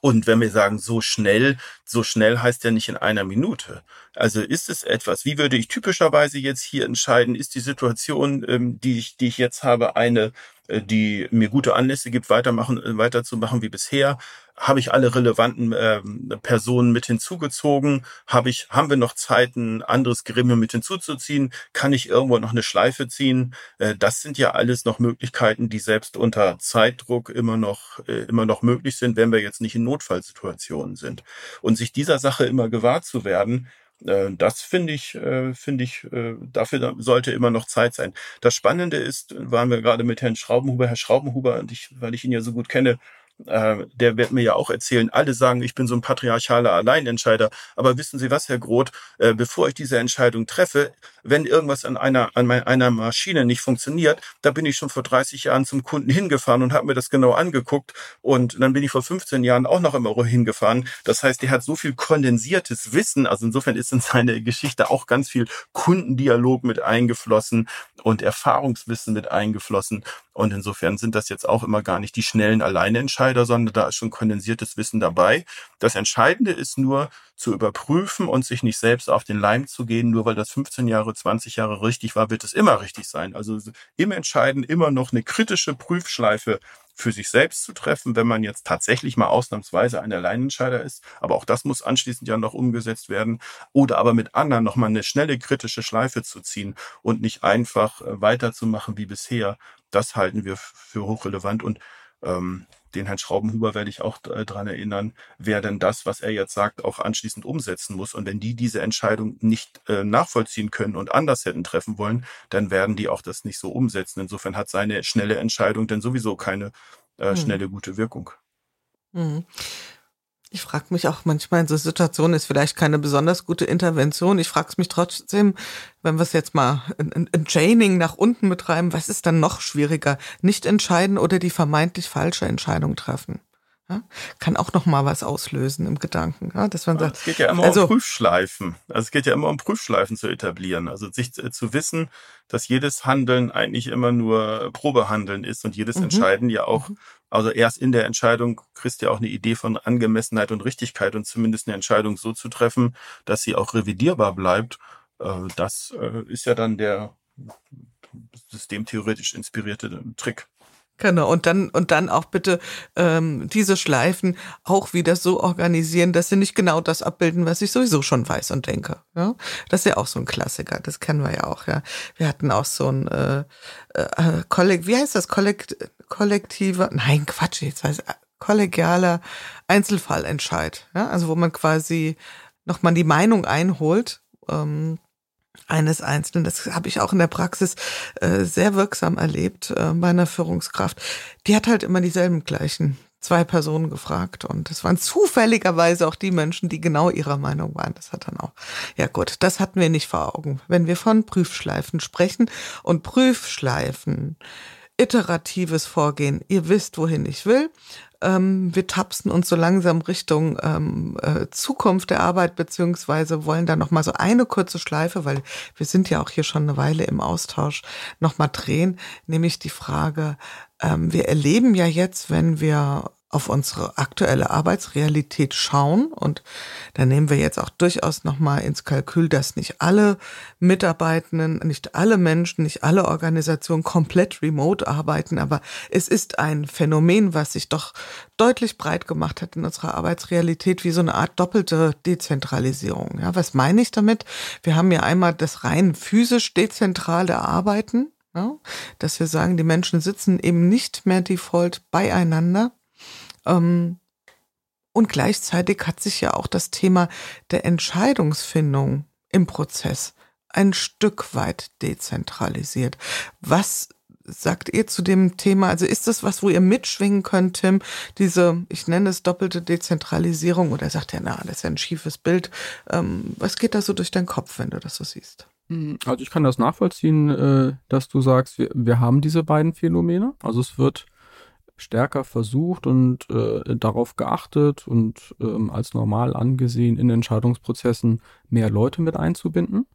Und wenn wir sagen, so schnell, so schnell heißt ja nicht in einer Minute. Also ist es etwas, wie würde ich typischerweise jetzt hier entscheiden, ist die Situation, ähm, die, ich, die ich jetzt habe, eine, äh, die mir gute Anlässe gibt, weitermachen, äh, weiterzumachen wie bisher? Habe ich alle relevanten äh, Personen mit hinzugezogen? Habe ich, haben wir noch Zeit, ein anderes Gremium mit hinzuzuziehen? Kann ich irgendwo noch eine Schleife ziehen? Äh, das sind ja alles noch Möglichkeiten, die selbst unter Zeitdruck immer noch, äh, immer noch möglich sind, wenn wir jetzt nicht in Notfallsituationen sind. Und sich dieser Sache immer gewahr zu werden, äh, das finde ich, äh, finde ich, äh, dafür sollte immer noch Zeit sein. Das Spannende ist, waren wir gerade mit Herrn Schraubenhuber, Herr Schraubenhuber, und ich, weil ich ihn ja so gut kenne, äh, der wird mir ja auch erzählen, alle sagen, ich bin so ein patriarchaler Alleinentscheider. Aber wissen Sie was, Herr Groth, äh, bevor ich diese Entscheidung treffe, wenn irgendwas an einer, an einer Maschine nicht funktioniert, da bin ich schon vor 30 Jahren zum Kunden hingefahren und habe mir das genau angeguckt. Und dann bin ich vor 15 Jahren auch noch immer hingefahren. Das heißt, er hat so viel kondensiertes Wissen. Also insofern ist in seine Geschichte auch ganz viel Kundendialog mit eingeflossen und Erfahrungswissen mit eingeflossen. Und insofern sind das jetzt auch immer gar nicht die schnellen Alleinentscheider, sondern da ist schon kondensiertes Wissen dabei. Das Entscheidende ist nur zu überprüfen und sich nicht selbst auf den Leim zu gehen, nur weil das 15 Jahre, 20 Jahre richtig war, wird es immer richtig sein. Also im Entscheiden immer noch eine kritische Prüfschleife für sich selbst zu treffen, wenn man jetzt tatsächlich mal ausnahmsweise ein Alleinentscheider ist. Aber auch das muss anschließend ja noch umgesetzt werden. Oder aber mit anderen nochmal eine schnelle kritische Schleife zu ziehen und nicht einfach äh, weiterzumachen wie bisher. Das halten wir für hochrelevant und ähm, den Herrn Schraubenhuber werde ich auch äh, dran erinnern, wer denn das, was er jetzt sagt, auch anschließend umsetzen muss. Und wenn die diese Entscheidung nicht äh, nachvollziehen können und anders hätten treffen wollen, dann werden die auch das nicht so umsetzen. Insofern hat seine schnelle Entscheidung denn sowieso keine äh, hm. schnelle gute Wirkung. Mhm. Ich frage mich auch manchmal in so Situationen ist vielleicht keine besonders gute Intervention. Ich frage mich trotzdem, wenn wir es jetzt mal ein, ein Chaining nach unten betreiben, was ist dann noch schwieriger? Nicht entscheiden oder die vermeintlich falsche Entscheidung treffen? Ja, kann auch noch mal was auslösen im Gedanken, ja, dass man sagt. Es geht ja immer also, um Prüfschleifen. Also es geht ja immer um Prüfschleifen zu etablieren. Also sich zu, zu wissen, dass jedes Handeln eigentlich immer nur Probehandeln ist und jedes mhm. Entscheiden ja auch, mhm. also erst in der Entscheidung kriegst du ja auch eine Idee von Angemessenheit und Richtigkeit und zumindest eine Entscheidung so zu treffen, dass sie auch revidierbar bleibt. Äh, das äh, ist ja dann der systemtheoretisch inspirierte Trick. Genau, und dann, und dann auch bitte ähm, diese Schleifen auch wieder so organisieren, dass sie nicht genau das abbilden, was ich sowieso schon weiß und denke. Ja? Das ist ja auch so ein Klassiker, das kennen wir ja auch, ja. Wir hatten auch so ein äh, äh, Kollekt, wie heißt das? Kollekt, kollektiver, nein, Quatsch, jetzt weiß ich, kollegialer Einzelfallentscheid, ja, also wo man quasi nochmal die Meinung einholt. Ähm, eines Einzelnen. Das habe ich auch in der Praxis äh, sehr wirksam erlebt äh, bei einer Führungskraft. Die hat halt immer dieselben gleichen zwei Personen gefragt und es waren zufälligerweise auch die Menschen, die genau ihrer Meinung waren. Das hat dann auch, ja gut, das hatten wir nicht vor Augen. Wenn wir von Prüfschleifen sprechen und Prüfschleifen, iteratives Vorgehen, ihr wisst, wohin ich will, ähm, wir tapsen uns so langsam Richtung ähm, äh, Zukunft der Arbeit, beziehungsweise wollen da nochmal so eine kurze Schleife, weil wir sind ja auch hier schon eine Weile im Austausch, nochmal drehen, nämlich die Frage, ähm, wir erleben ja jetzt, wenn wir auf unsere aktuelle Arbeitsrealität schauen und da nehmen wir jetzt auch durchaus nochmal ins Kalkül, dass nicht alle Mitarbeitenden, nicht alle Menschen, nicht alle Organisationen komplett remote arbeiten, aber es ist ein Phänomen, was sich doch deutlich breit gemacht hat in unserer Arbeitsrealität, wie so eine Art doppelte Dezentralisierung. Ja, was meine ich damit? Wir haben ja einmal das rein physisch dezentrale Arbeiten, ja, dass wir sagen, die Menschen sitzen eben nicht mehr default beieinander, ähm, und gleichzeitig hat sich ja auch das Thema der Entscheidungsfindung im Prozess ein Stück weit dezentralisiert. Was sagt ihr zu dem Thema? Also ist das was, wo ihr mitschwingen könnt, Tim? Diese, ich nenne es doppelte Dezentralisierung oder sagt ihr, na, das ist ja ein schiefes Bild. Ähm, was geht da so durch deinen Kopf, wenn du das so siehst? Hm, also ich kann das nachvollziehen, äh, dass du sagst, wir, wir haben diese beiden Phänomene. Also es wird stärker versucht und äh, darauf geachtet und ähm, als normal angesehen, in Entscheidungsprozessen mehr Leute mit einzubinden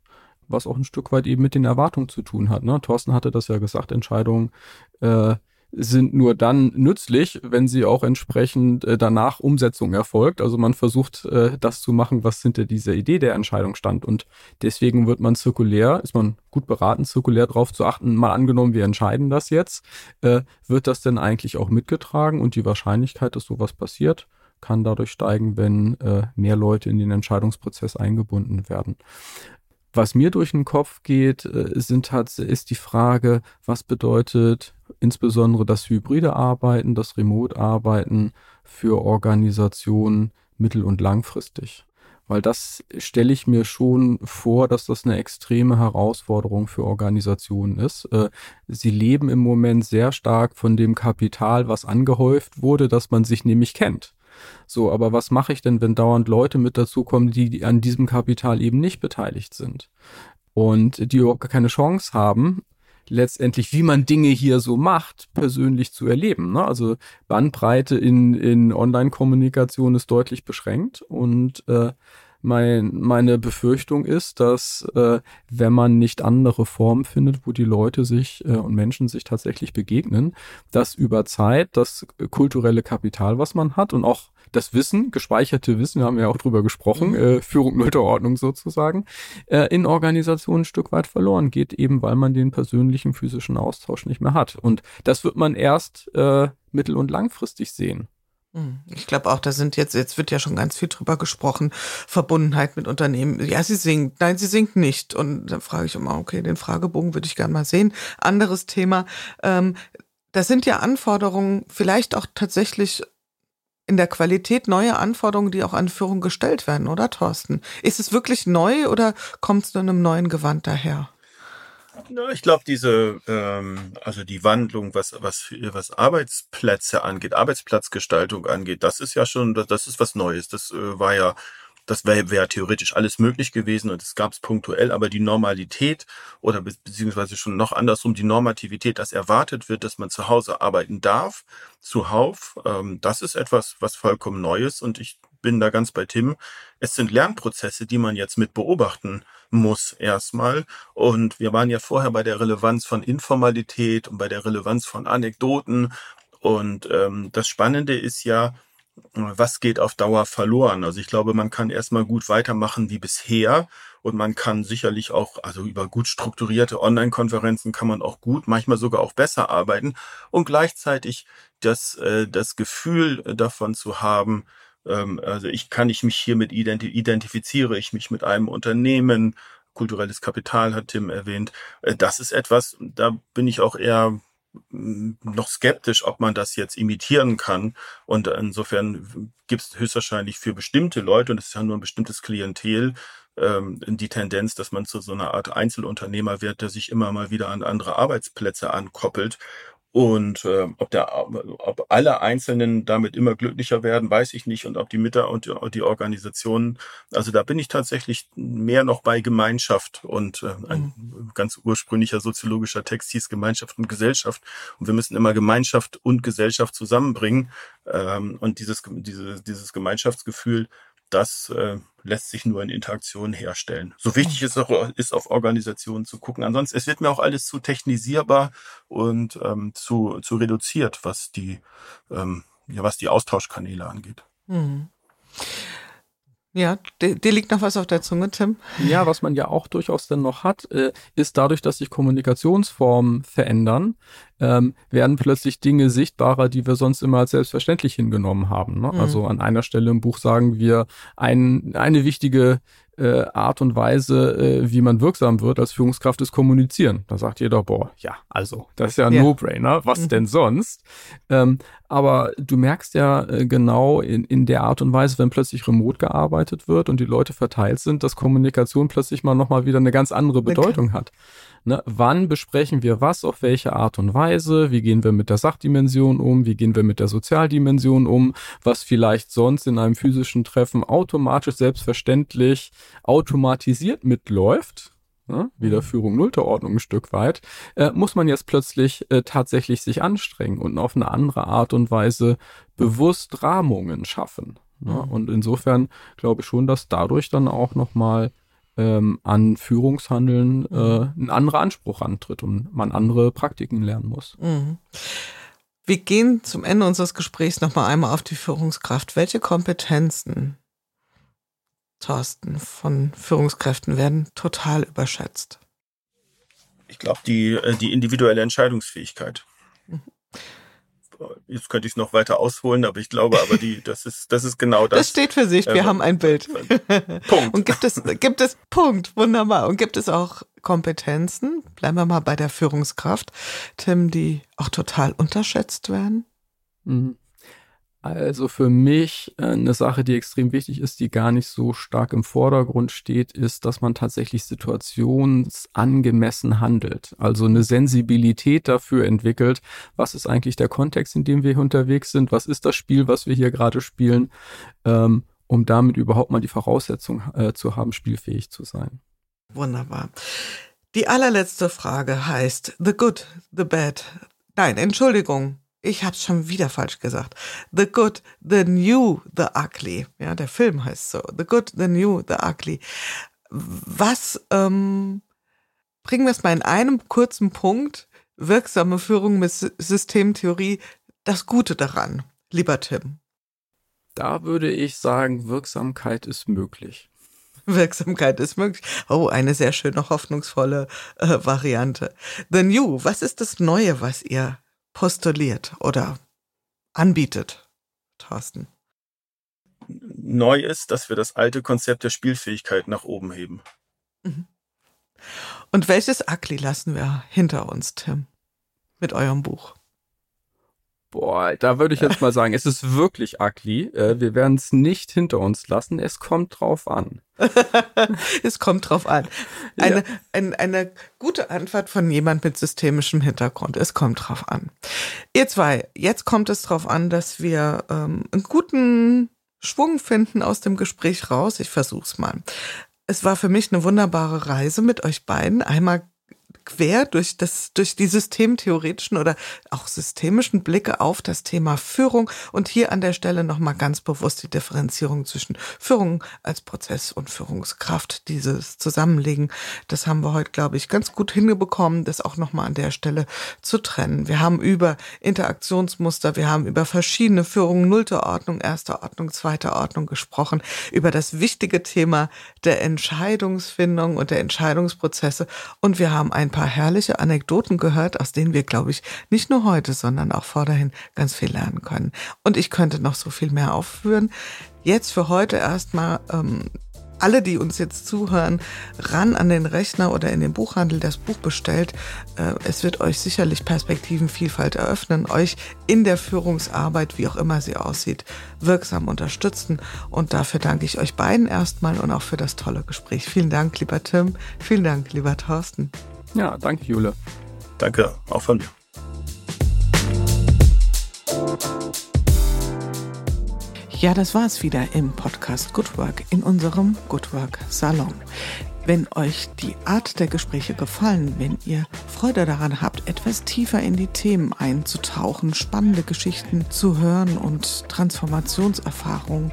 was auch ein Stück weit eben mit den Erwartungen zu tun hat. Ne? Thorsten hatte das ja gesagt, Entscheidungen äh, sind nur dann nützlich, wenn sie auch entsprechend äh, danach Umsetzung erfolgt. Also man versucht, äh, das zu machen, was hinter dieser Idee der Entscheidung stand. Und deswegen wird man zirkulär, ist man gut beraten, zirkulär darauf zu achten, mal angenommen, wir entscheiden das jetzt, äh, wird das denn eigentlich auch mitgetragen und die Wahrscheinlichkeit, dass sowas passiert, kann dadurch steigen, wenn äh, mehr Leute in den Entscheidungsprozess eingebunden werden. Was mir durch den Kopf geht, äh, sind halt, ist die Frage, was bedeutet insbesondere das hybride Arbeiten, das Remote-Arbeiten für Organisationen mittel- und langfristig. Weil das stelle ich mir schon vor, dass das eine extreme Herausforderung für Organisationen ist. Äh, sie leben im Moment sehr stark von dem Kapital, was angehäuft wurde, dass man sich nämlich kennt. So, aber was mache ich denn, wenn dauernd Leute mit dazukommen, die an diesem Kapital eben nicht beteiligt sind und die überhaupt gar keine Chance haben, letztendlich, wie man Dinge hier so macht, persönlich zu erleben. Ne? Also Bandbreite in, in Online-Kommunikation ist deutlich beschränkt und äh, mein, meine Befürchtung ist, dass äh, wenn man nicht andere Formen findet, wo die Leute sich äh, und Menschen sich tatsächlich begegnen, dass über Zeit das kulturelle Kapital, was man hat und auch das Wissen, gespeicherte Wissen, haben wir ja auch drüber gesprochen, mhm. äh, Führung nullter Ordnung sozusagen, äh, in Organisationen ein Stück weit verloren geht, eben weil man den persönlichen physischen Austausch nicht mehr hat. Und das wird man erst äh, mittel- und langfristig sehen. Hm, ich glaube auch, da sind jetzt, jetzt wird ja schon ganz viel drüber gesprochen, Verbundenheit mit Unternehmen. Ja, sie singt, nein, sie singt nicht. Und dann frage ich immer, okay, den Fragebogen würde ich gerne mal sehen. Anderes Thema. Ähm, das sind ja Anforderungen, vielleicht auch tatsächlich in der Qualität neue Anforderungen, die auch an Führung gestellt werden, oder Thorsten? Ist es wirklich neu oder kommt es nur in einem neuen Gewand daher? Ich glaube, diese, ähm, also die Wandlung, was, was, was Arbeitsplätze angeht, Arbeitsplatzgestaltung angeht, das ist ja schon, das, das ist was Neues. Das äh, war ja das wäre wär theoretisch alles möglich gewesen und es gab es punktuell, aber die Normalität oder be beziehungsweise schon noch andersrum die Normativität, dass erwartet wird, dass man zu Hause arbeiten darf, zuhauf, ähm, das ist etwas, was vollkommen Neues und ich bin da ganz bei Tim. Es sind Lernprozesse, die man jetzt mit beobachten muss erstmal. Und wir waren ja vorher bei der Relevanz von Informalität und bei der Relevanz von Anekdoten. Und ähm, das Spannende ist ja, was geht auf Dauer verloren? Also ich glaube, man kann erstmal gut weitermachen wie bisher und man kann sicherlich auch, also über gut strukturierte Online-Konferenzen kann man auch gut, manchmal sogar auch besser arbeiten und gleichzeitig das, äh, das Gefühl davon zu haben, ähm, also ich kann ich mich hiermit identi identifiziere ich mich mit einem Unternehmen, kulturelles Kapital hat Tim erwähnt. Äh, das ist etwas, da bin ich auch eher noch skeptisch, ob man das jetzt imitieren kann. Und insofern gibt es höchstwahrscheinlich für bestimmte Leute, und es ist ja nur ein bestimmtes Klientel, ähm, die Tendenz, dass man zu so einer Art Einzelunternehmer wird, der sich immer mal wieder an andere Arbeitsplätze ankoppelt und äh, ob, der, ob alle Einzelnen damit immer glücklicher werden, weiß ich nicht. Und ob die Mitter und die Organisationen, also da bin ich tatsächlich mehr noch bei Gemeinschaft. Und äh, ein mhm. ganz ursprünglicher soziologischer Text hieß Gemeinschaft und Gesellschaft. Und wir müssen immer Gemeinschaft und Gesellschaft zusammenbringen. Ähm, und dieses, diese, dieses Gemeinschaftsgefühl, das äh, lässt sich nur in Interaktion herstellen. So wichtig ist auch ist auf Organisationen zu gucken. Ansonsten es wird mir auch alles zu technisierbar und ähm, zu zu reduziert, was die ähm, ja was die Austauschkanäle angeht. Mhm. Ja, dir liegt noch was auf der Zunge, Tim. Ja, was man ja auch durchaus dann noch hat, äh, ist dadurch, dass sich Kommunikationsformen verändern, ähm, werden plötzlich Dinge sichtbarer, die wir sonst immer als selbstverständlich hingenommen haben. Ne? Mhm. Also an einer Stelle im Buch sagen wir, ein, eine wichtige äh, Art und Weise, äh, wie man wirksam wird als Führungskraft, ist kommunizieren. Da sagt jeder, boah, ja, also, das ist ja ein ja. No-Brainer, was mhm. denn sonst? Ähm, Aber du merkst ja äh, genau in, in der Art und Weise, wenn plötzlich remote gearbeitet wird und die Leute verteilt sind, dass Kommunikation plötzlich mal nochmal wieder eine ganz andere Bedeutung hat. Ne? Wann besprechen wir was, auf welche Art und Weise? Wie gehen wir mit der Sachdimension um? Wie gehen wir mit der Sozialdimension um? Was vielleicht sonst in einem physischen Treffen automatisch, selbstverständlich, automatisiert mitläuft, ne, wieder. Führung nullter Ordnung ein Stück weit, äh, muss man jetzt plötzlich äh, tatsächlich sich anstrengen und auf eine andere Art und Weise bewusst Rahmungen schaffen. Ne? Mhm. Und insofern glaube ich schon, dass dadurch dann auch nochmal ähm, an Führungshandeln äh, mhm. ein anderer Anspruch antritt und man andere Praktiken lernen muss. Mhm. Wir gehen zum Ende unseres Gesprächs nochmal einmal auf die Führungskraft. Welche Kompetenzen Thorsten, von Führungskräften werden total überschätzt. Ich glaube, die, äh, die individuelle Entscheidungsfähigkeit. Mhm. Jetzt könnte ich es noch weiter ausholen, aber ich glaube, aber die, das ist, das ist genau das. Das steht für sich. Wir ähm, haben ein Bild. Punkt. Und gibt es, gibt es, Punkt. Wunderbar. Und gibt es auch Kompetenzen? Bleiben wir mal bei der Führungskraft, Tim, die auch total unterschätzt werden? Mhm. Also für mich äh, eine Sache, die extrem wichtig ist, die gar nicht so stark im Vordergrund steht, ist, dass man tatsächlich situationsangemessen handelt. Also eine Sensibilität dafür entwickelt, was ist eigentlich der Kontext, in dem wir hier unterwegs sind, was ist das Spiel, was wir hier gerade spielen, ähm, um damit überhaupt mal die Voraussetzung äh, zu haben, spielfähig zu sein. Wunderbar. Die allerletzte Frage heißt The Good, The Bad. Nein, Entschuldigung ich habe es schon wieder falsch gesagt. The Good, The New, The Ugly. Ja, der Film heißt so. The Good, The New, The Ugly. Was, ähm, bringen wir es mal in einem kurzen Punkt, wirksame Führung mit Systemtheorie, das Gute daran, lieber Tim? Da würde ich sagen, Wirksamkeit ist möglich. Wirksamkeit ist möglich. Oh, eine sehr schöne, hoffnungsvolle äh, Variante. The New, was ist das Neue, was ihr postuliert oder anbietet, Thorsten? Neu ist, dass wir das alte Konzept der Spielfähigkeit nach oben heben. Mhm. Und welches Akli lassen wir hinter uns, Tim, mit eurem Buch? Boah, da würde ich jetzt mal sagen, es ist wirklich ugly. Äh, wir werden es nicht hinter uns lassen. Es kommt drauf an. es kommt drauf an. Eine, ja. eine, eine gute Antwort von jemand mit systemischem Hintergrund. Es kommt drauf an. Ihr zwei, jetzt kommt es drauf an, dass wir ähm, einen guten Schwung finden aus dem Gespräch raus. Ich versuch's mal. Es war für mich eine wunderbare Reise mit euch beiden. Einmal quer durch das, durch die systemtheoretischen oder auch systemischen Blicke auf das Thema Führung und hier an der Stelle nochmal ganz bewusst die Differenzierung zwischen Führung als Prozess und Führungskraft, dieses Zusammenlegen. Das haben wir heute, glaube ich, ganz gut hingebekommen, das auch nochmal an der Stelle zu trennen. Wir haben über Interaktionsmuster, wir haben über verschiedene Führungen, nullte Ordnung, erste Ordnung, zweite Ordnung gesprochen, über das wichtige Thema der Entscheidungsfindung und der Entscheidungsprozesse und wir haben ein paar herrliche Anekdoten gehört, aus denen wir, glaube ich, nicht nur heute, sondern auch vordahin ganz viel lernen können. Und ich könnte noch so viel mehr aufführen. Jetzt für heute erstmal ähm, alle, die uns jetzt zuhören, ran an den Rechner oder in den Buchhandel das Buch bestellt. Äh, es wird euch sicherlich Perspektivenvielfalt eröffnen, euch in der Führungsarbeit, wie auch immer sie aussieht, wirksam unterstützen. Und dafür danke ich euch beiden erstmal und auch für das tolle Gespräch. Vielen Dank, lieber Tim. Vielen Dank, lieber Thorsten. Ja, danke, Jule. Danke, auch von mir. Ja, das war es wieder im Podcast Good Work in unserem Good Work Salon. Wenn euch die Art der Gespräche gefallen, wenn ihr Freude daran habt, etwas tiefer in die Themen einzutauchen, spannende Geschichten zu hören und Transformationserfahrungen